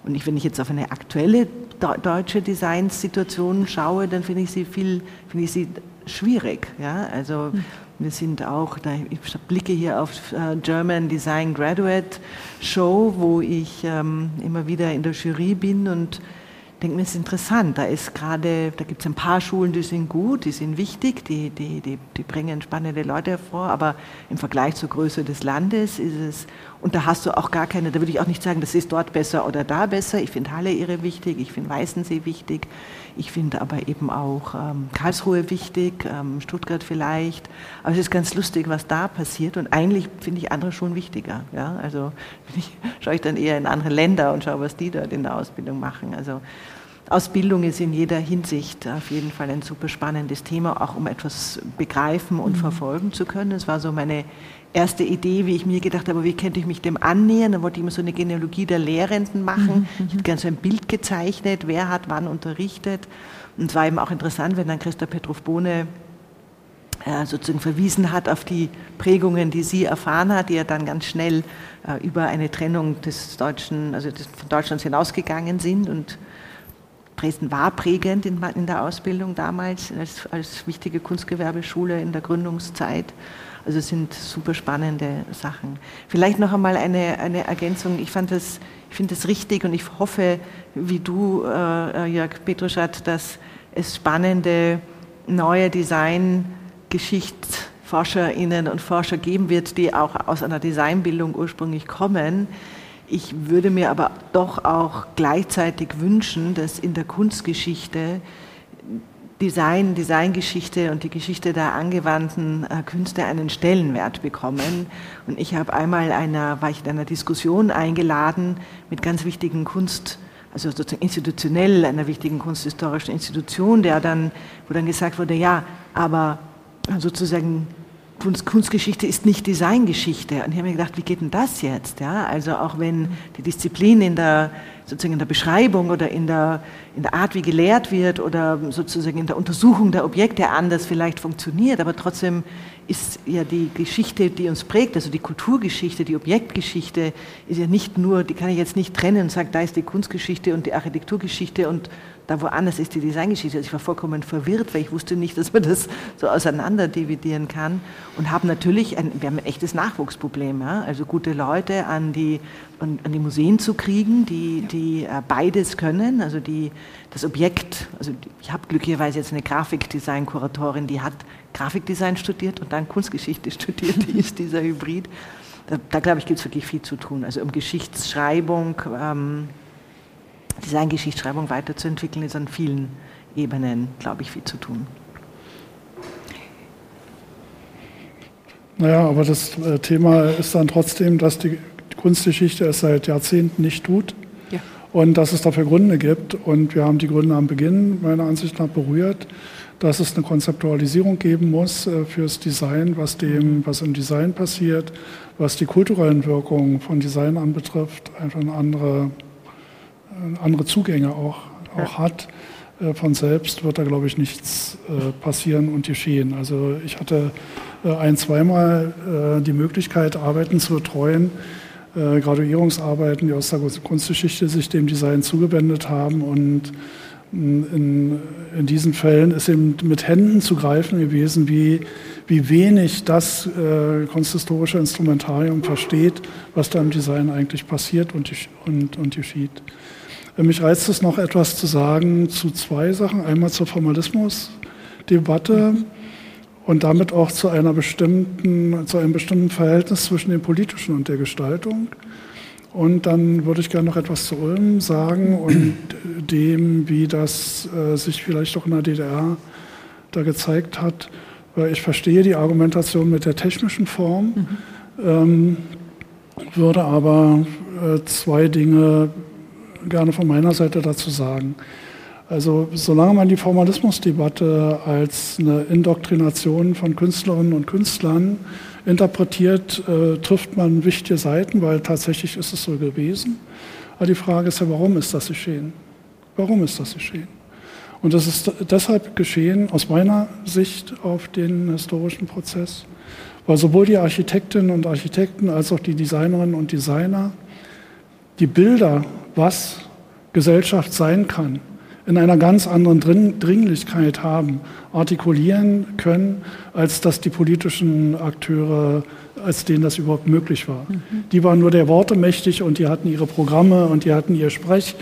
und ich, wenn ich jetzt auf eine aktuelle deutsche Designsituation schaue, dann finde ich sie viel, finde ich sie schwierig. Ja? Also hm. wir sind auch, ich blicke hier auf äh, German Design Graduate Show, wo ich ähm, immer wieder in der Jury bin und denke mir, es ist interessant. Da ist gerade, da gibt es ein paar Schulen, die sind gut, die sind wichtig, die, die, die, die bringen spannende Leute hervor, aber im Vergleich zur Größe des Landes ist es, und da hast du auch gar keine, da würde ich auch nicht sagen, das ist dort besser oder da besser. Ich finde Halle ihre wichtig, ich finde Weißensee wichtig, ich finde aber eben auch ähm, Karlsruhe wichtig, ähm, Stuttgart vielleicht. Aber es ist ganz lustig, was da passiert. Und eigentlich finde ich andere Schulen wichtiger. Ja? Also schaue ich dann eher in andere Länder und schaue, was die dort in der Ausbildung machen. Also Ausbildung ist in jeder Hinsicht auf jeden Fall ein super spannendes Thema, auch um etwas begreifen und mhm. verfolgen zu können. Das war so meine erste Idee, wie ich mir gedacht habe, wie könnte ich mich dem annähern. Da wollte ich immer so eine Genealogie der Lehrenden machen. Mhm. Ich habe gerne so ein Bild gezeichnet, wer hat wann unterrichtet. Und es war eben auch interessant, wenn dann Christa Petrov-Bohne äh, sozusagen verwiesen hat auf die Prägungen, die sie erfahren hat, die ja dann ganz schnell äh, über eine Trennung des Deutschen, also des, von Deutschlands hinausgegangen sind und Dresden war prägend in, in der Ausbildung damals als, als wichtige Kunstgewerbeschule in der Gründungszeit. Also es sind super spannende Sachen. Vielleicht noch einmal eine, eine Ergänzung. Ich fand das, ich finde es richtig und ich hoffe, wie du, äh, Jörg Petruschat, dass es spannende neue Design-GeschichtsforscherInnen und Forscher geben wird, die auch aus einer Designbildung ursprünglich kommen. Ich würde mir aber doch auch gleichzeitig wünschen, dass in der Kunstgeschichte Design, Designgeschichte und die Geschichte der angewandten äh, Künste einen Stellenwert bekommen. Und ich habe einmal einer, war ich in einer Diskussion eingeladen mit ganz wichtigen Kunst, also sozusagen institutionell einer wichtigen kunsthistorischen Institution, der dann, wo dann gesagt wurde, ja, aber sozusagen Kunst, Kunstgeschichte ist nicht Designgeschichte. Und ich habe mir gedacht, wie geht denn das jetzt? Ja, also auch wenn die Disziplin in der, sozusagen in der Beschreibung oder in der, in der Art, wie gelehrt wird oder sozusagen in der Untersuchung der Objekte anders vielleicht funktioniert, aber trotzdem ist ja die Geschichte, die uns prägt, also die Kulturgeschichte, die Objektgeschichte, ist ja nicht nur, die kann ich jetzt nicht trennen und sagen, da ist die Kunstgeschichte und die Architekturgeschichte und da woanders ist die Designgeschichte. Also ich war vollkommen verwirrt, weil ich wusste nicht, dass man das so auseinander dividieren kann und haben natürlich, ein, wir haben ein echtes Nachwuchsproblem, ja? also gute Leute an die, an, an die Museen zu kriegen, die, die äh, beides können, also die, das Objekt, also ich habe glücklicherweise jetzt eine Grafikdesign-Kuratorin, die hat Grafikdesign studiert und dann Kunstgeschichte studiert, die ist dieser Hybrid. Da, da glaube ich, gibt es wirklich viel zu tun. Also um Geschichtsschreibung, ähm, Designgeschichtsschreibung weiterzuentwickeln, ist an vielen Ebenen, glaube ich, viel zu tun. Naja, aber das äh, Thema ist dann trotzdem, dass die Kunstgeschichte es seit Jahrzehnten nicht tut. Und dass es dafür Gründe gibt. Und wir haben die Gründe am Beginn meiner Ansicht nach berührt, dass es eine Konzeptualisierung geben muss äh, fürs Design, was dem, was im Design passiert, was die kulturellen Wirkungen von Design anbetrifft, einfach eine andere äh, andere Zugänge auch, auch ja. hat. Äh, von selbst wird da, glaube ich, nichts passieren und geschehen. Also ich hatte ein, zweimal die Möglichkeit, Arbeiten zu betreuen, Graduierungsarbeiten, die aus der Kunstgeschichte sich dem Design zugewendet haben. Und mm, in, in diesen Fällen ist eben mit Händen zu greifen gewesen, wie, wie wenig das äh, kunsthistorische Instrumentarium versteht, was da im Design eigentlich passiert und, und, und geschieht. Mich reizt es noch etwas zu sagen zu zwei Sachen. Einmal zur Formalismusdebatte und damit auch zu, einer bestimmten, zu einem bestimmten Verhältnis zwischen dem Politischen und der Gestaltung. Und dann würde ich gerne noch etwas zu Ulm sagen und dem, wie das äh, sich vielleicht auch in der DDR da gezeigt hat. Weil ich verstehe die Argumentation mit der technischen Form, mhm. ähm, würde aber äh, zwei Dinge gerne von meiner Seite dazu sagen. Also solange man die Formalismusdebatte als eine Indoktrination von Künstlerinnen und Künstlern interpretiert, äh, trifft man wichtige Seiten, weil tatsächlich ist es so gewesen. Aber die Frage ist ja, warum ist das geschehen? Warum ist das geschehen? Und das ist deshalb geschehen, aus meiner Sicht auf den historischen Prozess, weil sowohl die Architektinnen und Architekten als auch die Designerinnen und Designer die Bilder, was Gesellschaft sein kann, in einer ganz anderen Dringlichkeit haben, artikulieren können, als dass die politischen Akteure, als denen das überhaupt möglich war. Mhm. Die waren nur der Worte mächtig und die hatten ihre Programme und die hatten ihr Sprech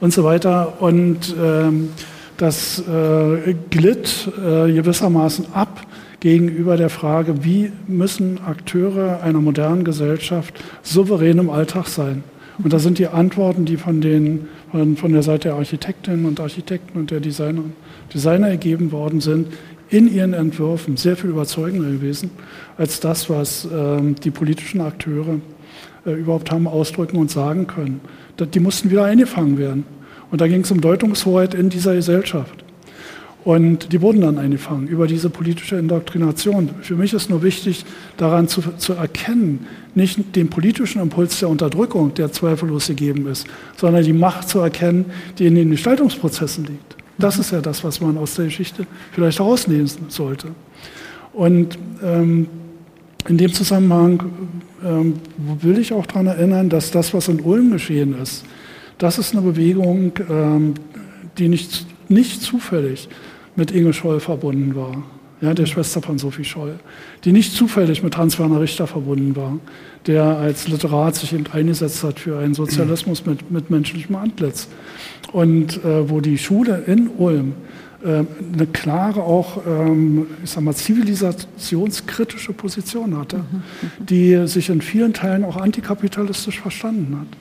und so weiter. Und ähm, das äh, glitt äh, gewissermaßen ab gegenüber der Frage, wie müssen Akteure einer modernen Gesellschaft souverän im Alltag sein. Und da sind die Antworten, die von, den, von, der Seite der Architektinnen und Architekten und der Designer, Designer ergeben worden sind, in ihren Entwürfen sehr viel überzeugender gewesen als das, was ähm, die politischen Akteure äh, überhaupt haben ausdrücken und sagen können. Die mussten wieder eingefangen werden. Und da ging es um Deutungshoheit in dieser Gesellschaft. Und die wurden dann eingefangen über diese politische Indoktrination. Für mich ist nur wichtig, daran zu, zu erkennen, nicht den politischen Impuls der Unterdrückung, der zweifellos gegeben ist, sondern die Macht zu erkennen, die in den Gestaltungsprozessen liegt. Das ist ja das, was man aus der Geschichte vielleicht herauslesen sollte. Und ähm, in dem Zusammenhang ähm, will ich auch daran erinnern, dass das, was in Ulm geschehen ist, das ist eine Bewegung, ähm, die nicht, nicht zufällig mit Inge Scholl verbunden war, ja, der Schwester von Sophie Scholl, die nicht zufällig mit Hans-Werner Richter verbunden war, der als Literat sich eben eingesetzt hat für einen Sozialismus mit, mit menschlichem Antlitz. Und äh, wo die Schule in Ulm äh, eine klare, auch ähm, ich sag mal, zivilisationskritische Position hatte, die sich in vielen Teilen auch antikapitalistisch verstanden hat.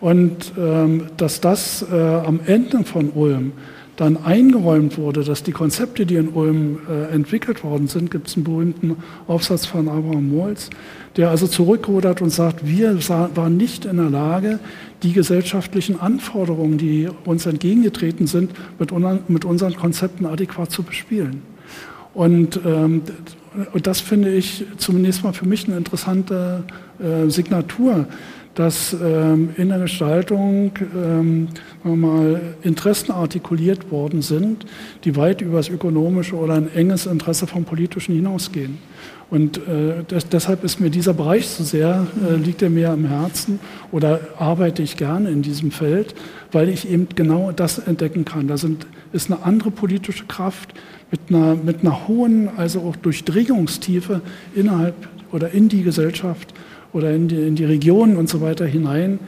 Und ähm, dass das äh, am Ende von Ulm dann eingeräumt wurde, dass die Konzepte, die in Ulm äh, entwickelt worden sind, gibt es einen berühmten Aufsatz von Abraham Molz, der also zurückrudert und sagt, wir waren nicht in der Lage, die gesellschaftlichen Anforderungen, die uns entgegengetreten sind, mit, mit unseren Konzepten adäquat zu bespielen. Und, ähm, und das finde ich zunächst mal für mich eine interessante äh, Signatur dass ähm, in der Gestaltung ähm, mal Interessen artikuliert worden sind, die weit über das ökonomische oder ein enges Interesse vom politischen hinausgehen. Und äh, das, deshalb ist mir dieser Bereich so sehr, äh, liegt er mir am Herzen oder arbeite ich gerne in diesem Feld, weil ich eben genau das entdecken kann. Da sind, ist eine andere politische Kraft mit einer, mit einer hohen, also auch Durchdringungstiefe innerhalb oder in die Gesellschaft oder in die, in die Regionen und so weiter hinein,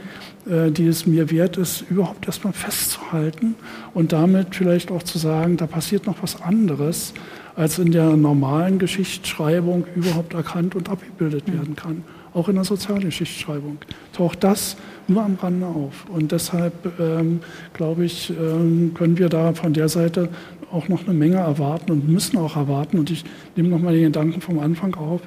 äh, die es mir wert ist, überhaupt erstmal festzuhalten und damit vielleicht auch zu sagen, da passiert noch was anderes, als in der normalen Geschichtsschreibung überhaupt erkannt und abgebildet werden kann. Auch in der sozialen Geschichtsschreibung taucht das nur am Rande auf. Und deshalb, ähm, glaube ich, ähm, können wir da von der Seite auch noch eine Menge erwarten und müssen auch erwarten. Und ich nehme nochmal den Gedanken vom Anfang auf.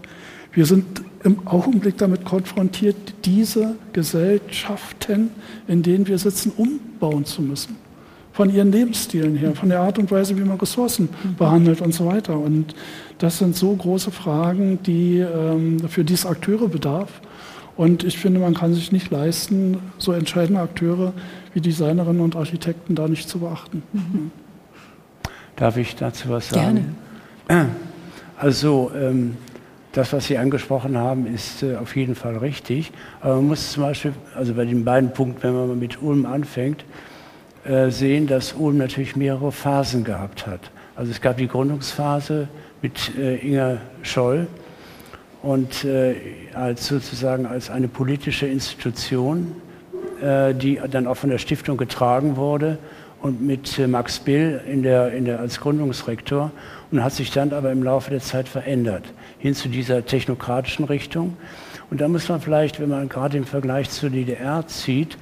Wir sind im Augenblick damit konfrontiert, diese Gesellschaften, in denen wir sitzen, umbauen zu müssen. Von ihren Lebensstilen her, von der Art und Weise, wie man Ressourcen behandelt und so weiter. Und das sind so große Fragen, die, ähm, für die es Akteure bedarf. Und ich finde, man kann sich nicht leisten, so entscheidende Akteure wie Designerinnen und Architekten da nicht zu beachten. Darf ich dazu was sagen? Gerne. Also, ähm, das, was Sie angesprochen haben, ist äh, auf jeden Fall richtig. Aber man muss zum Beispiel, also bei den beiden Punkten, wenn man mit Ulm anfängt, äh, sehen, dass Ulm natürlich mehrere Phasen gehabt hat. Also es gab die Gründungsphase mit äh, Inga Scholl und äh, als sozusagen als eine politische Institution, äh, die dann auch von der Stiftung getragen wurde und mit äh, Max Bill in der, in der, als Gründungsrektor und hat sich dann aber im Laufe der Zeit verändert hin zu dieser technokratischen Richtung. Und da muss man vielleicht, wenn man gerade im Vergleich zur DDR zieht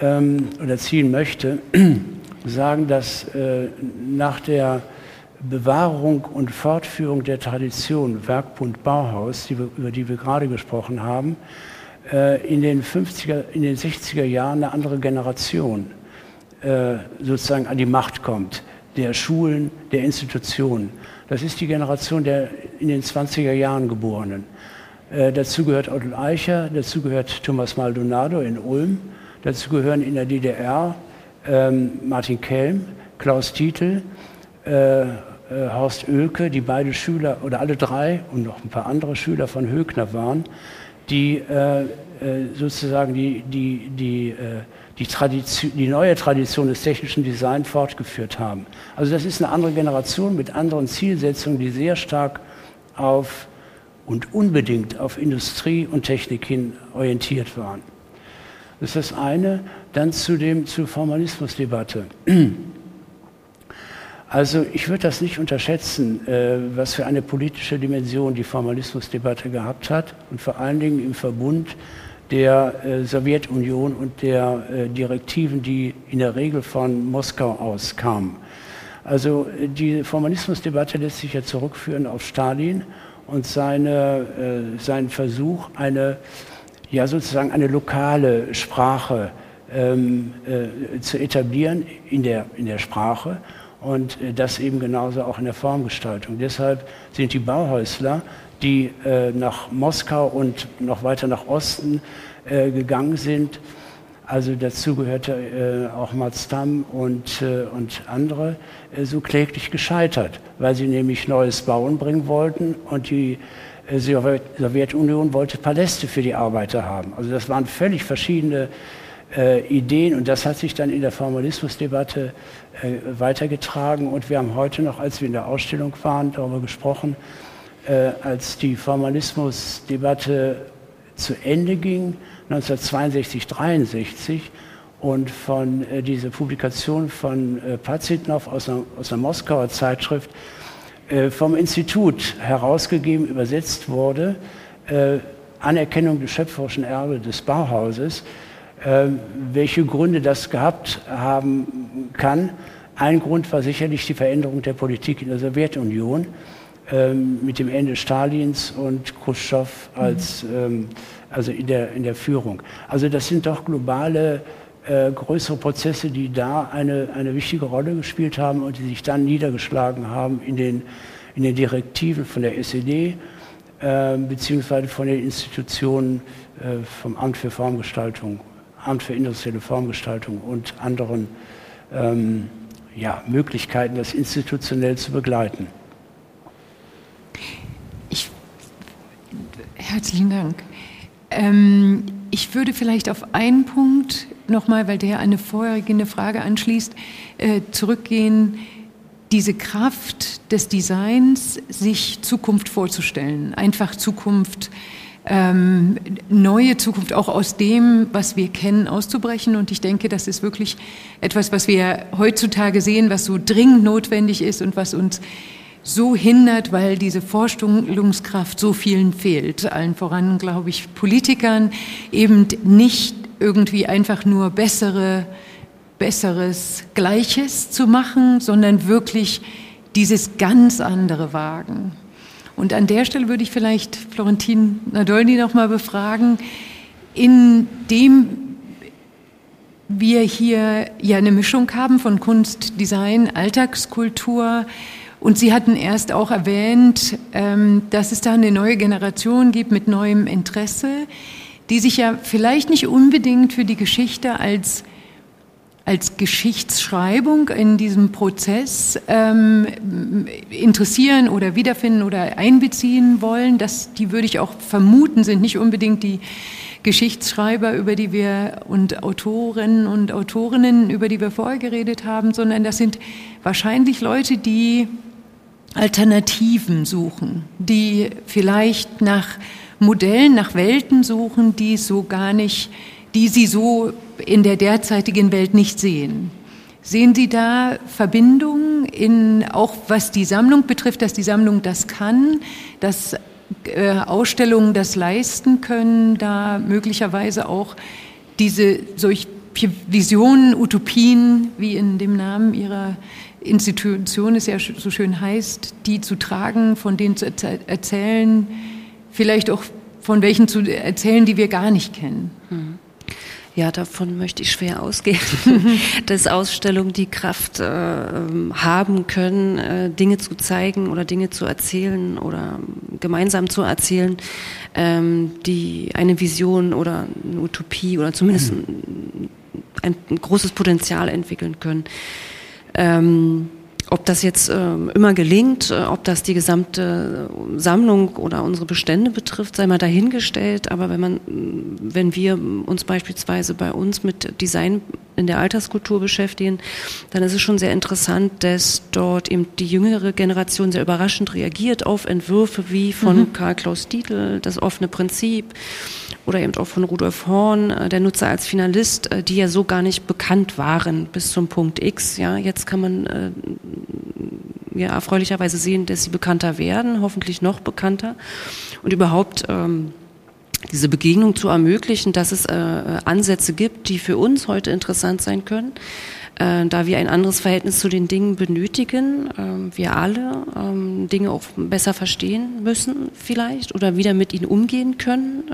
ähm, oder ziehen möchte, sagen, dass äh, nach der Bewahrung und Fortführung der Tradition Werkbund Bauhaus, die wir, über die wir gerade gesprochen haben, äh, in den 50er, in den 60er Jahren eine andere Generation sozusagen an die Macht kommt, der Schulen, der Institutionen. Das ist die Generation der in den 20er Jahren Geborenen. Äh, dazu gehört Otto Eicher, dazu gehört Thomas Maldonado in Ulm, dazu gehören in der DDR ähm, Martin Kelm, Klaus Titel, äh, äh, Horst Oelke, die beide Schüler oder alle drei und noch ein paar andere Schüler von Högner waren, die äh, äh sozusagen die, die, die, äh, die, Tradition, die neue Tradition des technischen Designs fortgeführt haben. Also das ist eine andere Generation mit anderen Zielsetzungen, die sehr stark auf und unbedingt auf Industrie und Technik hin orientiert waren. Das ist das eine. Dann zu dem, zur Formalismusdebatte. Also ich würde das nicht unterschätzen, äh, was für eine politische Dimension die Formalismusdebatte gehabt hat und vor allen Dingen im Verbund der äh, Sowjetunion und der äh, Direktiven, die in der Regel von Moskau aus kamen. Also die Formalismusdebatte lässt sich ja zurückführen auf Stalin und seine, seinen Versuch, eine ja sozusagen eine lokale Sprache ähm, äh, zu etablieren in der, in der Sprache und äh, das eben genauso auch in der Formgestaltung. Deshalb sind die Bauhäusler, die äh, nach Moskau und noch weiter nach Osten äh, gegangen sind, also dazu gehörte äh, auch Mats Damm und, äh, und andere, so kläglich gescheitert, weil sie nämlich neues Bauen bringen wollten und die die Sowjetunion wollte Paläste für die Arbeiter haben. Also das waren völlig verschiedene äh, Ideen und das hat sich dann in der Formalismusdebatte äh, weitergetragen und wir haben heute noch, als wir in der Ausstellung waren, darüber gesprochen, äh, als die Formalismusdebatte zu Ende ging, 1962, 63 und von äh, dieser Publikation von äh, Pazitnov aus einer, aus einer Moskauer Zeitschrift äh, vom Institut herausgegeben, übersetzt wurde, äh, Anerkennung des schöpferischen Erbes des Bauhauses, äh, welche Gründe das gehabt haben kann. Ein Grund war sicherlich die Veränderung der Politik in der Sowjetunion mit dem Ende Stalins und Khrushchev als, mhm. also in der, in der Führung. Also das sind doch globale äh, größere Prozesse, die da eine, eine wichtige Rolle gespielt haben und die sich dann niedergeschlagen haben in den, in den Direktiven von der SED äh, beziehungsweise von den Institutionen äh, vom Amt für Formgestaltung, Amt für industrielle Formgestaltung und anderen ähm, ja, Möglichkeiten, das institutionell zu begleiten. Herzlichen Dank. Ähm, ich würde vielleicht auf einen Punkt nochmal, weil der eine vorhergehende Frage anschließt, äh, zurückgehen. Diese Kraft des Designs, sich Zukunft vorzustellen, einfach Zukunft, ähm, neue Zukunft auch aus dem, was wir kennen, auszubrechen. Und ich denke, das ist wirklich etwas, was wir heutzutage sehen, was so dringend notwendig ist und was uns so hindert, weil diese Vorstellungskraft so vielen fehlt. Allen voran, glaube ich, Politikern eben nicht irgendwie einfach nur bessere, besseres, Gleiches zu machen, sondern wirklich dieses ganz andere wagen. Und an der Stelle würde ich vielleicht Florentin Nadolny noch mal befragen, indem wir hier ja eine Mischung haben von Kunst, Design, Alltagskultur, und Sie hatten erst auch erwähnt, ähm, dass es da eine neue Generation gibt mit neuem Interesse, die sich ja vielleicht nicht unbedingt für die Geschichte als als Geschichtsschreibung in diesem Prozess ähm, interessieren oder wiederfinden oder einbeziehen wollen. Das, die würde ich auch vermuten, sind nicht unbedingt die Geschichtsschreiber, über die wir und Autorinnen und Autorinnen, über die wir vorher geredet haben, sondern das sind wahrscheinlich Leute, die Alternativen suchen, die vielleicht nach Modellen, nach Welten suchen, die so gar nicht, die sie so in der derzeitigen Welt nicht sehen. Sehen Sie da Verbindungen in, auch was die Sammlung betrifft, dass die Sammlung das kann, dass äh, Ausstellungen das leisten können, da möglicherweise auch diese solche Visionen, Utopien, wie in dem Namen Ihrer Institution es ja so schön heißt, die zu tragen, von denen zu erzählen, vielleicht auch von welchen zu erzählen, die wir gar nicht kennen. Ja, davon möchte ich schwer ausgehen, dass Ausstellungen die Kraft äh, haben können, äh, Dinge zu zeigen oder Dinge zu erzählen oder gemeinsam zu erzählen, ähm, die eine Vision oder eine Utopie oder zumindest ein, ein, ein großes Potenzial entwickeln können. Ähm, ob das jetzt äh, immer gelingt, äh, ob das die gesamte Sammlung oder unsere Bestände betrifft, sei mal dahingestellt. Aber wenn man, wenn wir uns beispielsweise bei uns mit Design in der Alterskultur beschäftigen, dann ist es schon sehr interessant, dass dort eben die jüngere Generation sehr überraschend reagiert auf Entwürfe wie von mhm. Karl Klaus Dietl, das offene Prinzip oder eben auch von Rudolf Horn, äh, der Nutzer als Finalist, äh, die ja so gar nicht bekannt waren bis zum Punkt X. Ja, jetzt kann man äh, ja erfreulicherweise sehen, dass sie bekannter werden, hoffentlich noch bekannter und überhaupt ähm, diese Begegnung zu ermöglichen, dass es äh, Ansätze gibt, die für uns heute interessant sein können, äh, da wir ein anderes Verhältnis zu den Dingen benötigen, äh, wir alle ähm, Dinge auch besser verstehen müssen vielleicht oder wieder mit ihnen umgehen können,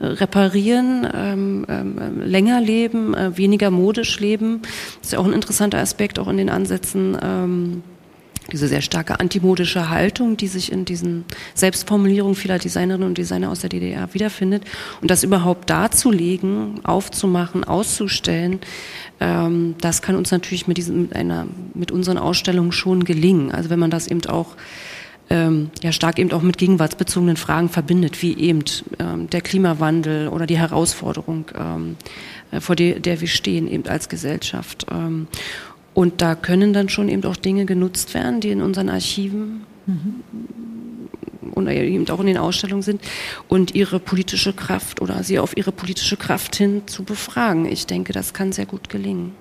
äh, reparieren, ähm, ähm, länger leben, äh, weniger modisch leben. Das ist ja auch ein interessanter Aspekt auch in den Ansätzen ähm, diese sehr starke antimodische Haltung, die sich in diesen Selbstformulierungen vieler Designerinnen und Designer aus der DDR wiederfindet. Und das überhaupt darzulegen, aufzumachen, auszustellen, ähm, das kann uns natürlich mit, diesen, mit, einer, mit unseren Ausstellungen schon gelingen. Also wenn man das eben auch ähm, ja stark eben auch mit gegenwartsbezogenen Fragen verbindet, wie eben ähm, der Klimawandel oder die Herausforderung, ähm, äh, vor der, der wir stehen eben als Gesellschaft. Ähm, und da können dann schon eben auch Dinge genutzt werden, die in unseren Archiven mhm. und eben auch in den Ausstellungen sind und ihre politische Kraft oder sie auf ihre politische Kraft hin zu befragen. Ich denke, das kann sehr gut gelingen.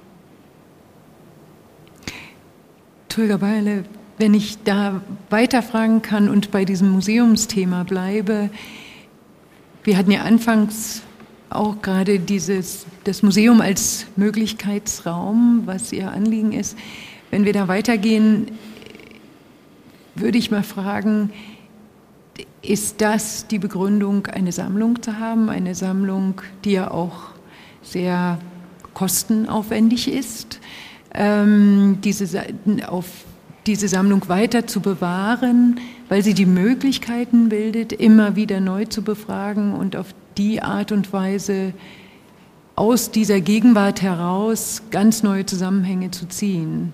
Tulga Beile, wenn ich da weiterfragen kann und bei diesem Museumsthema bleibe, wir hatten ja anfangs auch gerade dieses, das Museum als Möglichkeitsraum, was Ihr Anliegen ist. Wenn wir da weitergehen, würde ich mal fragen, ist das die Begründung, eine Sammlung zu haben? Eine Sammlung, die ja auch sehr kostenaufwendig ist, ähm, diese, auf diese Sammlung weiter zu bewahren, weil sie die Möglichkeiten bildet, immer wieder neu zu befragen und auf die Art und Weise aus dieser Gegenwart heraus ganz neue Zusammenhänge zu ziehen.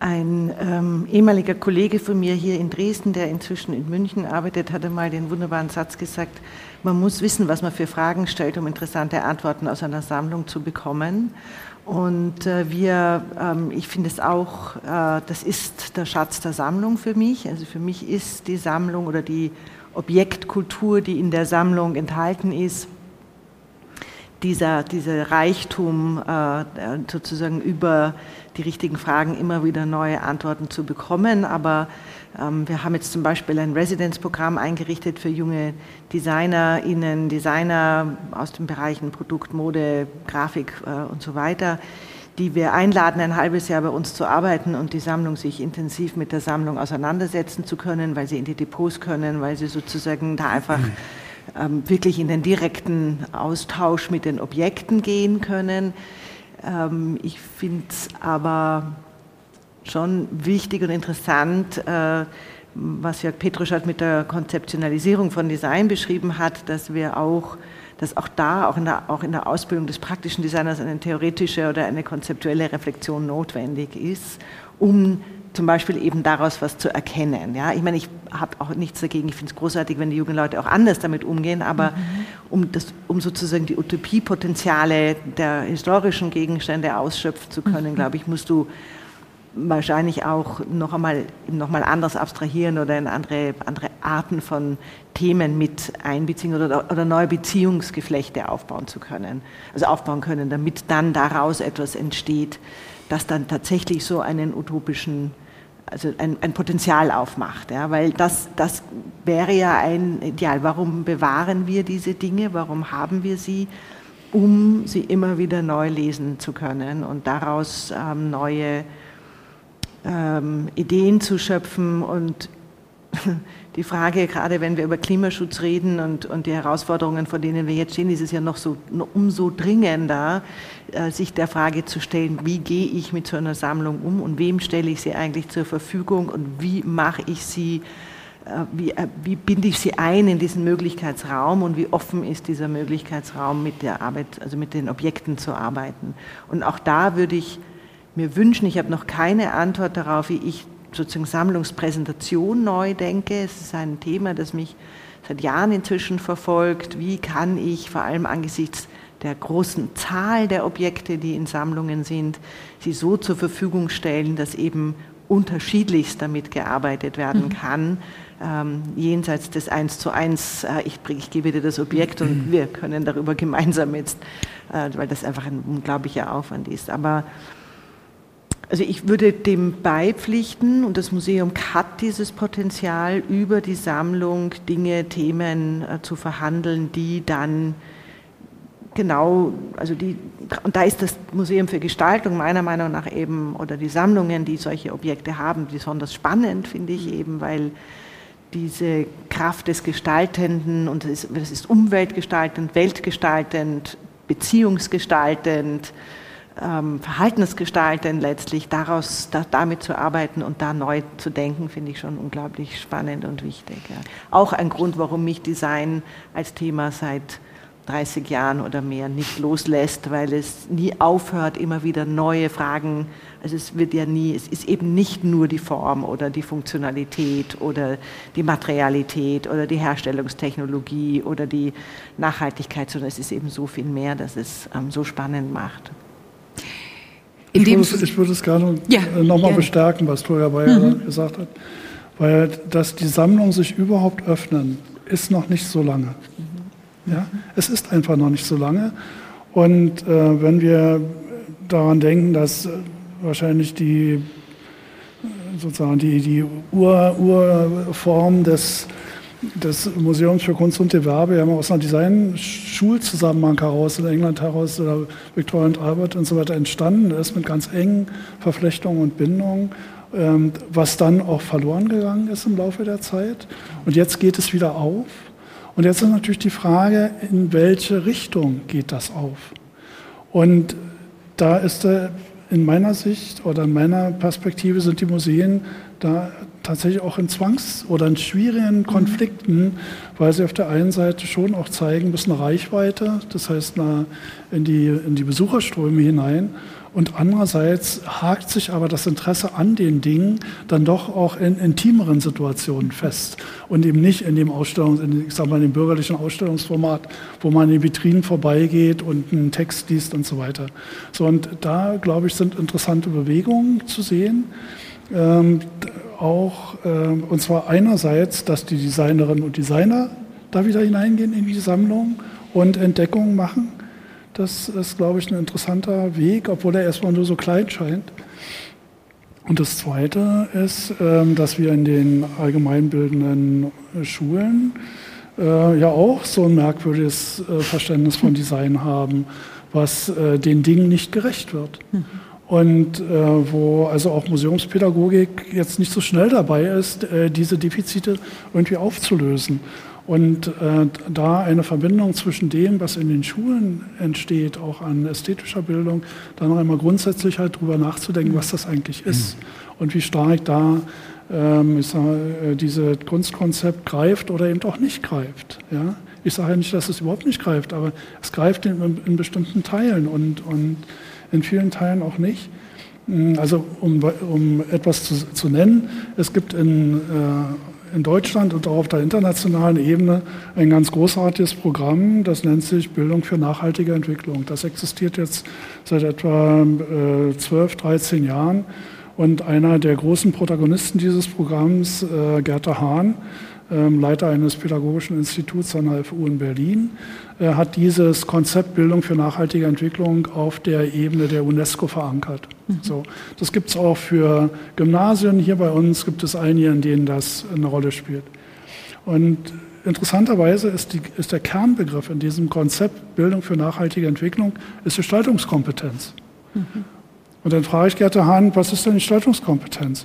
Ein ähm, ehemaliger Kollege von mir hier in Dresden, der inzwischen in München arbeitet, hatte mal den wunderbaren Satz gesagt, man muss wissen, was man für Fragen stellt, um interessante Antworten aus einer Sammlung zu bekommen. Und äh, wir, ähm, ich finde es auch, äh, das ist der Schatz der Sammlung für mich. Also für mich ist die Sammlung oder die Objektkultur, die in der Sammlung enthalten ist, dieser, dieser Reichtum äh, sozusagen über die richtigen Fragen immer wieder neue Antworten zu bekommen. Aber ähm, wir haben jetzt zum Beispiel ein Residenzprogramm eingerichtet für junge DesignerInnen, Designer aus den Bereichen Produkt, Mode, Grafik äh, und so weiter, die wir einladen, ein halbes Jahr bei uns zu arbeiten und die Sammlung sich intensiv mit der Sammlung auseinandersetzen zu können, weil sie in die Depots können, weil sie sozusagen da einfach mhm. ähm, wirklich in den direkten Austausch mit den Objekten gehen können. Ähm, ich finde es aber schon wichtig und interessant, äh, was Jörg Petruschat mit der Konzeptionalisierung von Design beschrieben hat, dass wir auch dass auch da, auch in, der, auch in der Ausbildung des praktischen Designers, eine theoretische oder eine konzeptuelle Reflexion notwendig ist, um zum Beispiel eben daraus was zu erkennen. Ja, ich meine, ich habe auch nichts dagegen. Ich finde es großartig, wenn die jungen Leute auch anders damit umgehen. Aber mhm. um, das, um sozusagen die Utopiepotenziale der historischen Gegenstände ausschöpfen zu können, mhm. glaube ich, musst du wahrscheinlich auch noch einmal, noch mal anders abstrahieren oder in andere, andere Arten von Themen mit einbeziehen oder, oder neue Beziehungsgeflechte aufbauen zu können, also aufbauen können, damit dann daraus etwas entsteht, das dann tatsächlich so einen utopischen, also ein, ein Potenzial aufmacht. Ja, weil das, das wäre ja ein Ideal. Warum bewahren wir diese Dinge? Warum haben wir sie? Um sie immer wieder neu lesen zu können und daraus ähm, neue ähm, Ideen zu schöpfen und die Frage, gerade wenn wir über Klimaschutz reden und, und die Herausforderungen, vor denen wir jetzt stehen, ist es ja noch so umso dringender, äh, sich der Frage zu stellen, wie gehe ich mit so einer Sammlung um und wem stelle ich sie eigentlich zur Verfügung und wie mache ich sie, äh, wie, äh, wie binde ich sie ein in diesen Möglichkeitsraum und wie offen ist dieser Möglichkeitsraum mit der Arbeit, also mit den Objekten zu arbeiten. Und auch da würde ich mir wünschen, ich habe noch keine Antwort darauf, wie ich sozusagen Sammlungspräsentation neu denke. Es ist ein Thema, das mich seit Jahren inzwischen verfolgt. Wie kann ich vor allem angesichts der großen Zahl der Objekte, die in Sammlungen sind, sie so zur Verfügung stellen, dass eben unterschiedlichst damit gearbeitet werden mhm. kann, ähm, jenseits des Eins zu Eins, äh, ich, ich, gebe dir das Objekt und mhm. wir können darüber gemeinsam jetzt, äh, weil das einfach ein unglaublicher Aufwand ist. Aber also ich würde dem beipflichten und das Museum hat dieses Potenzial, über die Sammlung Dinge, Themen äh, zu verhandeln, die dann genau, also die, und da ist das Museum für Gestaltung meiner Meinung nach eben, oder die Sammlungen, die solche Objekte haben, besonders spannend, finde ich eben, weil diese Kraft des Gestaltenden, und das ist, das ist umweltgestaltend, weltgestaltend, beziehungsgestaltend, ähm, verhaltensgestalten letztlich, daraus da, damit zu arbeiten und da neu zu denken, finde ich schon unglaublich spannend und wichtig. Ja. Auch ein Grund, warum mich Design als Thema seit 30 Jahren oder mehr nicht loslässt, weil es nie aufhört, immer wieder neue Fragen. Also es wird ja nie, es ist eben nicht nur die Form oder die Funktionalität oder die Materialität oder die Herstellungstechnologie oder die Nachhaltigkeit, sondern es ist eben so viel mehr, dass es ähm, so spannend macht. Ich würde, es, ich würde, es, gerne ja, nochmal bestärken, was Tolga Bayer mhm. gesagt hat. Weil, dass die Sammlungen sich überhaupt öffnen, ist noch nicht so lange. Ja? Es ist einfach noch nicht so lange. Und äh, wenn wir daran denken, dass äh, wahrscheinlich die sozusagen die, die Ur, Urform des des Museums für Kunst und Gewerbe. Wir haben aus einer Design-Schulzusammenhang heraus in England heraus oder Victoria und Albert und so weiter entstanden ist mit ganz engen Verflechtungen und Bindungen, ähm, was dann auch verloren gegangen ist im Laufe der Zeit. Und jetzt geht es wieder auf. Und jetzt ist natürlich die Frage, in welche Richtung geht das auf? Und da ist äh, in meiner Sicht oder in meiner Perspektive sind die Museen da tatsächlich auch in Zwangs- oder in schwierigen mhm. Konflikten, weil sie auf der einen Seite schon auch zeigen, bis eine Reichweite, das heißt in die, in die Besucherströme hinein. Und andererseits hakt sich aber das Interesse an den Dingen dann doch auch in intimeren Situationen fest und eben nicht in dem Ausstellungs, in, ich sag mal, in dem bürgerlichen Ausstellungsformat, wo man in den Vitrinen vorbeigeht und einen Text liest und so weiter. So, und da, glaube ich, sind interessante Bewegungen zu sehen. Ähm, auch, äh, und zwar einerseits, dass die Designerinnen und Designer da wieder hineingehen in die Sammlung und Entdeckungen machen. Das ist, glaube ich, ein interessanter Weg, obwohl er erstmal nur so klein scheint. Und das Zweite ist, ähm, dass wir in den allgemeinbildenden Schulen äh, ja auch so ein merkwürdiges äh, Verständnis von Design haben, was äh, den Dingen nicht gerecht wird. Mhm und äh, wo also auch Museumspädagogik jetzt nicht so schnell dabei ist, äh, diese Defizite irgendwie aufzulösen. Und äh, da eine Verbindung zwischen dem, was in den Schulen entsteht, auch an ästhetischer Bildung, dann noch einmal grundsätzlich halt drüber nachzudenken, was das eigentlich ist mhm. und wie stark da ähm, ich sag, äh, dieses Kunstkonzept greift oder eben auch nicht greift. Ja? Ich sage ja nicht, dass es überhaupt nicht greift, aber es greift in, in bestimmten Teilen und, und in vielen Teilen auch nicht. Mm, also um, um etwas zu, zu, nennen, es gibt in, äh, in Deutschland und auch auf der internationalen Ebene ein ganz großartiges Programm, das nennt sich Bildung für nachhaltige Entwicklung. Das existiert jetzt seit etwa äh, 12, 13 Jahren. Und einer der großen Protagonisten dieses Programms, äh, Gerda Hahn, Leiter eines pädagogischen Instituts an der FU in Berlin, hat dieses Konzept Bildung für nachhaltige Entwicklung auf der Ebene der UNESCO verankert. Mhm. So, das gibt es auch für Gymnasien. Hier bei uns gibt es einige, in denen das eine Rolle spielt. Und interessanterweise ist, die, ist der Kernbegriff in diesem Konzept Bildung für nachhaltige Entwicklung ist Gestaltungskompetenz. Mhm. Und dann frage ich Gerte Hahn, was ist denn Gestaltungskompetenz?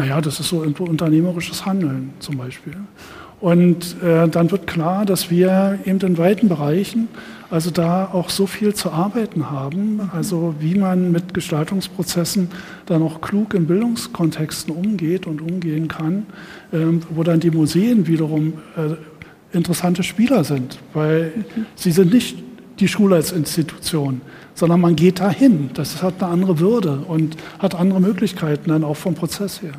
Naja, das ist so unternehmerisches Handeln zum Beispiel. Und äh, dann wird klar, dass wir eben in weiten Bereichen, also da auch so viel zu arbeiten haben, also wie man mit Gestaltungsprozessen dann auch klug in Bildungskontexten umgeht und umgehen kann, äh, wo dann die Museen wiederum äh, interessante Spieler sind, weil sie sind nicht die Schule als Institution, sondern man geht dahin. Das hat eine andere Würde und hat andere Möglichkeiten dann auch vom Prozess her.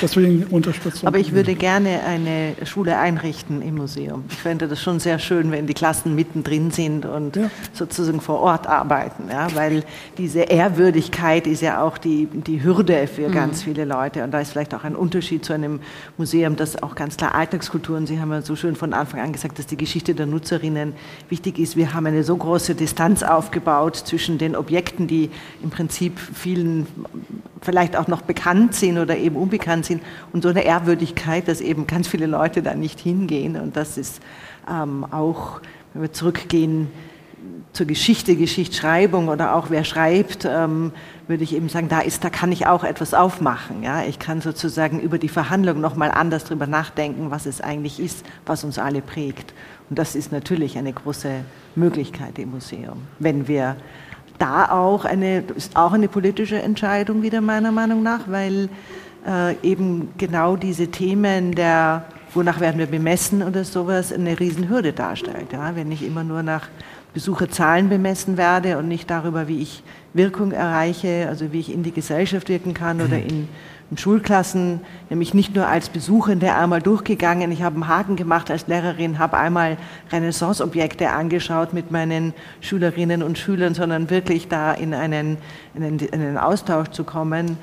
Deswegen Unterstützung. Aber ich würde gerne eine Schule einrichten im Museum. Ich fände das schon sehr schön, wenn die Klassen mittendrin sind und ja. sozusagen vor Ort arbeiten. Ja? Weil diese Ehrwürdigkeit ist ja auch die, die Hürde für mhm. ganz viele Leute. Und da ist vielleicht auch ein Unterschied zu einem Museum, das auch ganz klar Alltagskulturen, Sie haben ja so schön von Anfang an gesagt, dass die Geschichte der Nutzerinnen wichtig ist. Wir haben eine so große Distanz aufgebaut zwischen den Objekten, die im Prinzip vielen vielleicht auch noch bekannt sind oder eben unbekannt sind und so eine Ehrwürdigkeit, dass eben ganz viele Leute da nicht hingehen und das ist ähm, auch, wenn wir zurückgehen zur Geschichte, Geschichtsschreibung oder auch wer schreibt, ähm, würde ich eben sagen, da ist, da kann ich auch etwas aufmachen. Ja, ich kann sozusagen über die Verhandlung noch mal anders drüber nachdenken, was es eigentlich ist, was uns alle prägt. Und das ist natürlich eine große Möglichkeit im Museum, wenn wir da auch eine, ist auch eine politische Entscheidung wieder meiner Meinung nach, weil äh, eben genau diese Themen der, wonach werden wir bemessen oder sowas, eine Riesenhürde darstellt. Ja? Wenn ich immer nur nach Besucherzahlen bemessen werde und nicht darüber, wie ich Wirkung erreiche, also wie ich in die Gesellschaft wirken kann oder mhm. in in Schulklassen, nämlich nicht nur als Besuchende einmal durchgegangen. Ich habe einen Haken gemacht als Lehrerin, habe einmal Renaissance-Objekte angeschaut mit meinen Schülerinnen und Schülern, sondern wirklich da in einen, in einen, in einen Austausch zu kommen.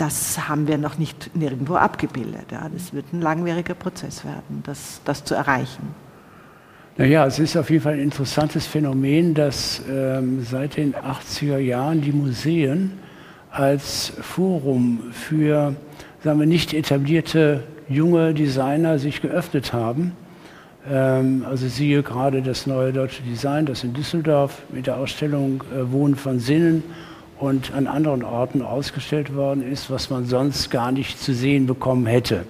Das haben wir noch nicht nirgendwo abgebildet. Ja. Das wird ein langwieriger Prozess werden, das, das zu erreichen. Naja, es ist auf jeden Fall ein interessantes Phänomen, dass ähm, seit den 80er Jahren die Museen als Forum für sagen wir, nicht etablierte junge Designer sich geöffnet haben. Ähm, also siehe gerade das neue deutsche Design, das in Düsseldorf mit der Ausstellung äh, Wohnen von Sinnen und an anderen Orten ausgestellt worden ist, was man sonst gar nicht zu sehen bekommen hätte.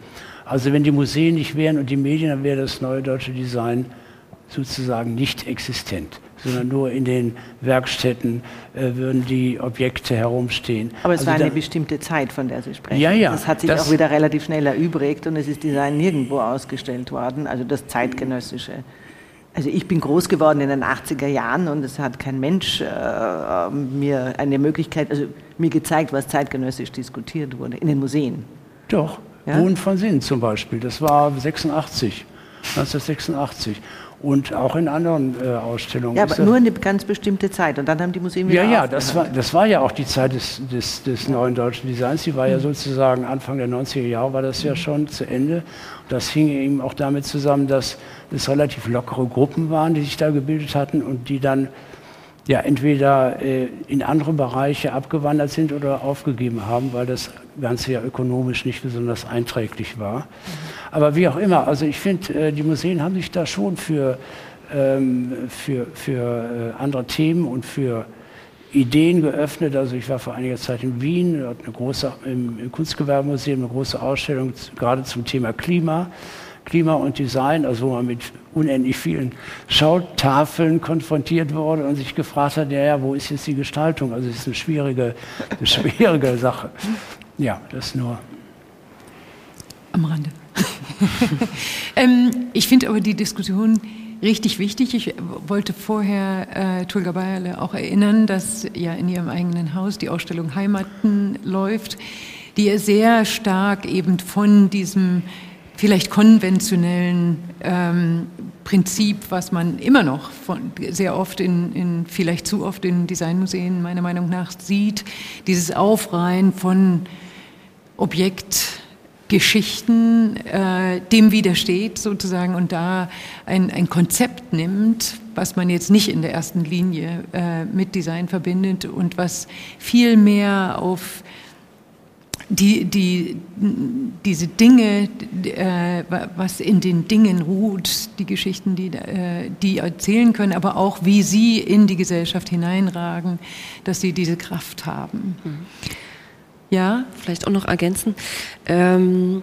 Also wenn die Museen nicht wären und die Medien, dann wäre das neue deutsche Design sozusagen nicht existent sondern nur in den Werkstätten äh, würden die Objekte herumstehen. Aber es also war eine bestimmte Zeit, von der Sie sprechen. Ja, ja. Das hat sich das auch wieder relativ schnell erübrigt und es ist Design nirgendwo ausgestellt worden, also das zeitgenössische. Also ich bin groß geworden in den 80er Jahren und es hat kein Mensch äh, mir eine Möglichkeit, also mir gezeigt, was zeitgenössisch diskutiert wurde in den Museen. Doch, ja? Wohnen von Sinn zum Beispiel, das war 86, 1986 und auch in anderen äh, Ausstellungen. Ja, aber nur eine ganz bestimmte Zeit und dann haben die Museen wieder Ja, ja, das war, das war ja auch die Zeit des, des, des ja. neuen deutschen Designs. Die war ja mhm. sozusagen Anfang der 90er Jahre war das ja schon zu Ende. Das hing eben auch damit zusammen, dass es relativ lockere Gruppen waren, die sich da gebildet hatten und die dann ja entweder äh, in andere Bereiche abgewandert sind oder aufgegeben haben, weil das Ganze ja ökonomisch nicht besonders einträglich war. Aber wie auch immer, also ich finde, äh, die Museen haben sich da schon für, ähm, für, für äh, andere Themen und für Ideen geöffnet. Also ich war vor einiger Zeit in Wien, dort eine große, im Kunstgewerbemuseum eine große Ausstellung gerade zum Thema Klima. Klima und Design, also wo man mit unendlich vielen Schautafeln konfrontiert wurde und sich gefragt hat, ja, ja wo ist jetzt die Gestaltung? Also es ist eine schwierige, eine schwierige Sache. Ja, das nur. Am Rande. ähm, ich finde aber die Diskussion richtig wichtig. Ich wollte vorher äh, Tulga Bayerle auch erinnern, dass ja in ihrem eigenen Haus die Ausstellung Heimaten läuft, die ja sehr stark eben von diesem vielleicht konventionellen ähm, Prinzip, was man immer noch von, sehr oft in, in, vielleicht zu oft in Designmuseen meiner Meinung nach sieht, dieses Aufreihen von Objektgeschichten, äh, dem widersteht sozusagen und da ein, ein Konzept nimmt, was man jetzt nicht in der ersten Linie äh, mit Design verbindet und was viel mehr auf die, die, diese Dinge, äh, was in den Dingen ruht, die Geschichten, die, äh, die erzählen können, aber auch wie sie in die Gesellschaft hineinragen, dass sie diese Kraft haben. Mhm. Ja, vielleicht auch noch ergänzen. Ähm,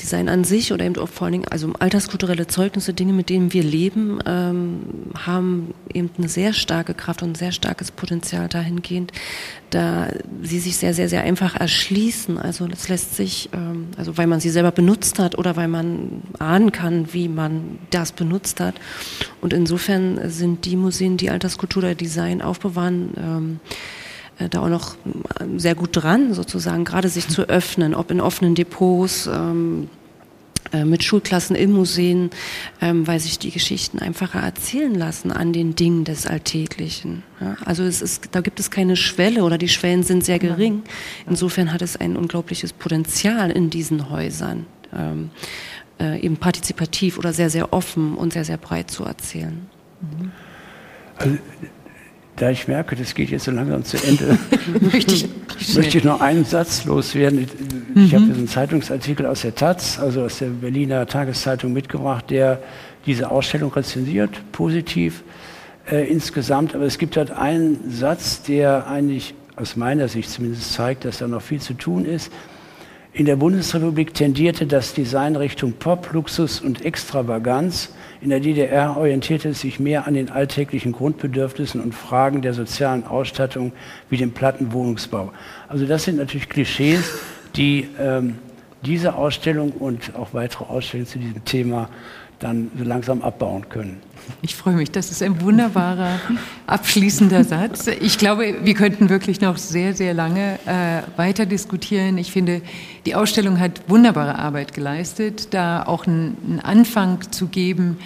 Design an sich oder eben auch vor allen Dingen, also alterskulturelle Zeugnisse, Dinge, mit denen wir leben, ähm, haben eben eine sehr starke Kraft und ein sehr starkes Potenzial dahingehend, da sie sich sehr, sehr, sehr einfach erschließen. Also das lässt sich, ähm, also weil man sie selber benutzt hat oder weil man ahnen kann, wie man das benutzt hat. Und insofern sind die Museen, die Alterskultur oder Design aufbewahren, ähm, äh, da auch noch ähm, sehr gut dran, sozusagen, gerade sich zu öffnen, ob in offenen Depots, ähm, äh, mit Schulklassen in Museen, ähm, weil sich die Geschichten einfacher erzählen lassen an den Dingen des Alltäglichen. Ja? Also es ist, da gibt es keine Schwelle oder die Schwellen sind sehr gering. Insofern hat es ein unglaubliches Potenzial in diesen Häusern, ähm, äh, eben partizipativ oder sehr, sehr offen und sehr, sehr breit zu erzählen. Mhm. Also da ich merke, das geht jetzt so langsam zu Ende, möchte, ich, möchte ich noch einen Satz loswerden. Ich, mhm. habe einen Zeitungsartikel aus der Taz, also aus der Berliner Tageszeitung mitgebracht, der diese Ausstellung rezensiert, positiv äh, insgesamt. Aber es gibt halt einen Satz, der eigentlich aus meiner Sicht zumindest zeigt, dass da noch viel zu tun ist. In der Bundesrepublik tendierte das Design Richtung Pop, Luxus und Extravaganz. In der DDR orientierte es sich mehr an den alltäglichen Grundbedürfnissen und Fragen der sozialen Ausstattung wie dem Plattenwohnungsbau. Also das sind natürlich Klischees, die ähm, diese Ausstellung und auch weitere Ausstellungen zu diesem Thema dann so langsam abbauen können. Ich freue mich, das ist ein wunderbarer abschließender Satz. Ich glaube, wir könnten wirklich noch sehr, sehr lange äh, weiter diskutieren. Ich finde, die Ausstellung hat wunderbare Arbeit geleistet, da auch einen Anfang zu geben,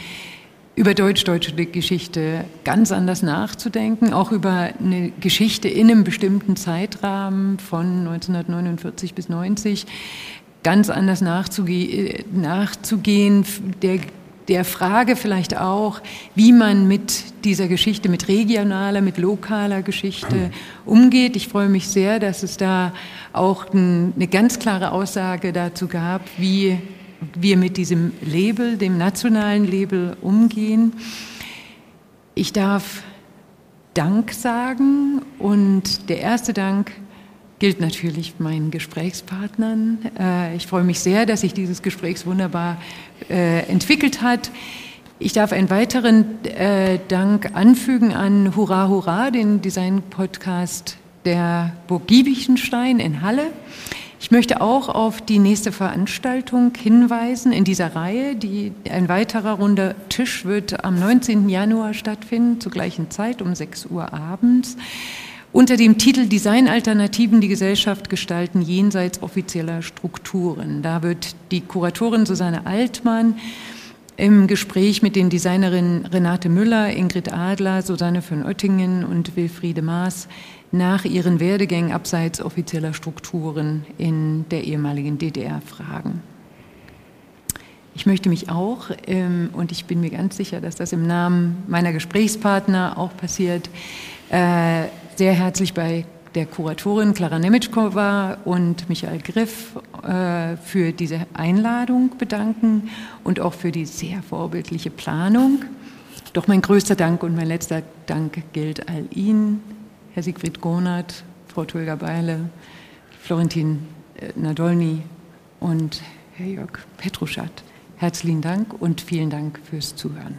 über deutsch-deutsche Geschichte ganz anders nachzudenken, auch über eine Geschichte in einem bestimmten Zeitrahmen von 1949 bis 90 ganz anders nachzuge nachzugehen, der der Frage vielleicht auch, wie man mit dieser Geschichte, mit regionaler, mit lokaler Geschichte umgeht. Ich freue mich sehr, dass es da auch eine ganz klare Aussage dazu gab, wie wir mit diesem Label, dem nationalen Label, umgehen. Ich darf Dank sagen und der erste Dank gilt natürlich meinen Gesprächspartnern. Äh, ich freue mich sehr, dass sich dieses Gespräch wunderbar äh, entwickelt hat. Ich darf einen weiteren äh, Dank anfügen an Hurra Hurra, den Design-Podcast der Burg Giebichenstein in Halle. Ich möchte auch auf die nächste Veranstaltung hinweisen in dieser Reihe. Die, ein weiterer runder Tisch wird am 19. Januar stattfinden, zur gleichen Zeit um 6 Uhr abends unter dem Titel Designalternativen die Gesellschaft gestalten jenseits offizieller Strukturen. Da wird die Kuratorin Susanne Altmann im Gespräch mit den Designerinnen Renate Müller, Ingrid Adler, Susanne von Oettingen und Wilfriede Maas nach ihren Werdegängen abseits offizieller Strukturen in der ehemaligen DDR fragen. Ich möchte mich auch, ähm, und ich bin mir ganz sicher, dass das im Namen meiner Gesprächspartner auch passiert, äh, sehr herzlich bei der Kuratorin Klara Nemitschkova und Michael Griff äh, für diese Einladung bedanken und auch für die sehr vorbildliche Planung. Doch mein größter Dank und mein letzter Dank gilt all Ihnen, Herr Siegfried Gonert, Frau Tulga Beile, Florentin äh, Nadolny und Herr Jörg Petruschat. Herzlichen Dank und vielen Dank fürs Zuhören.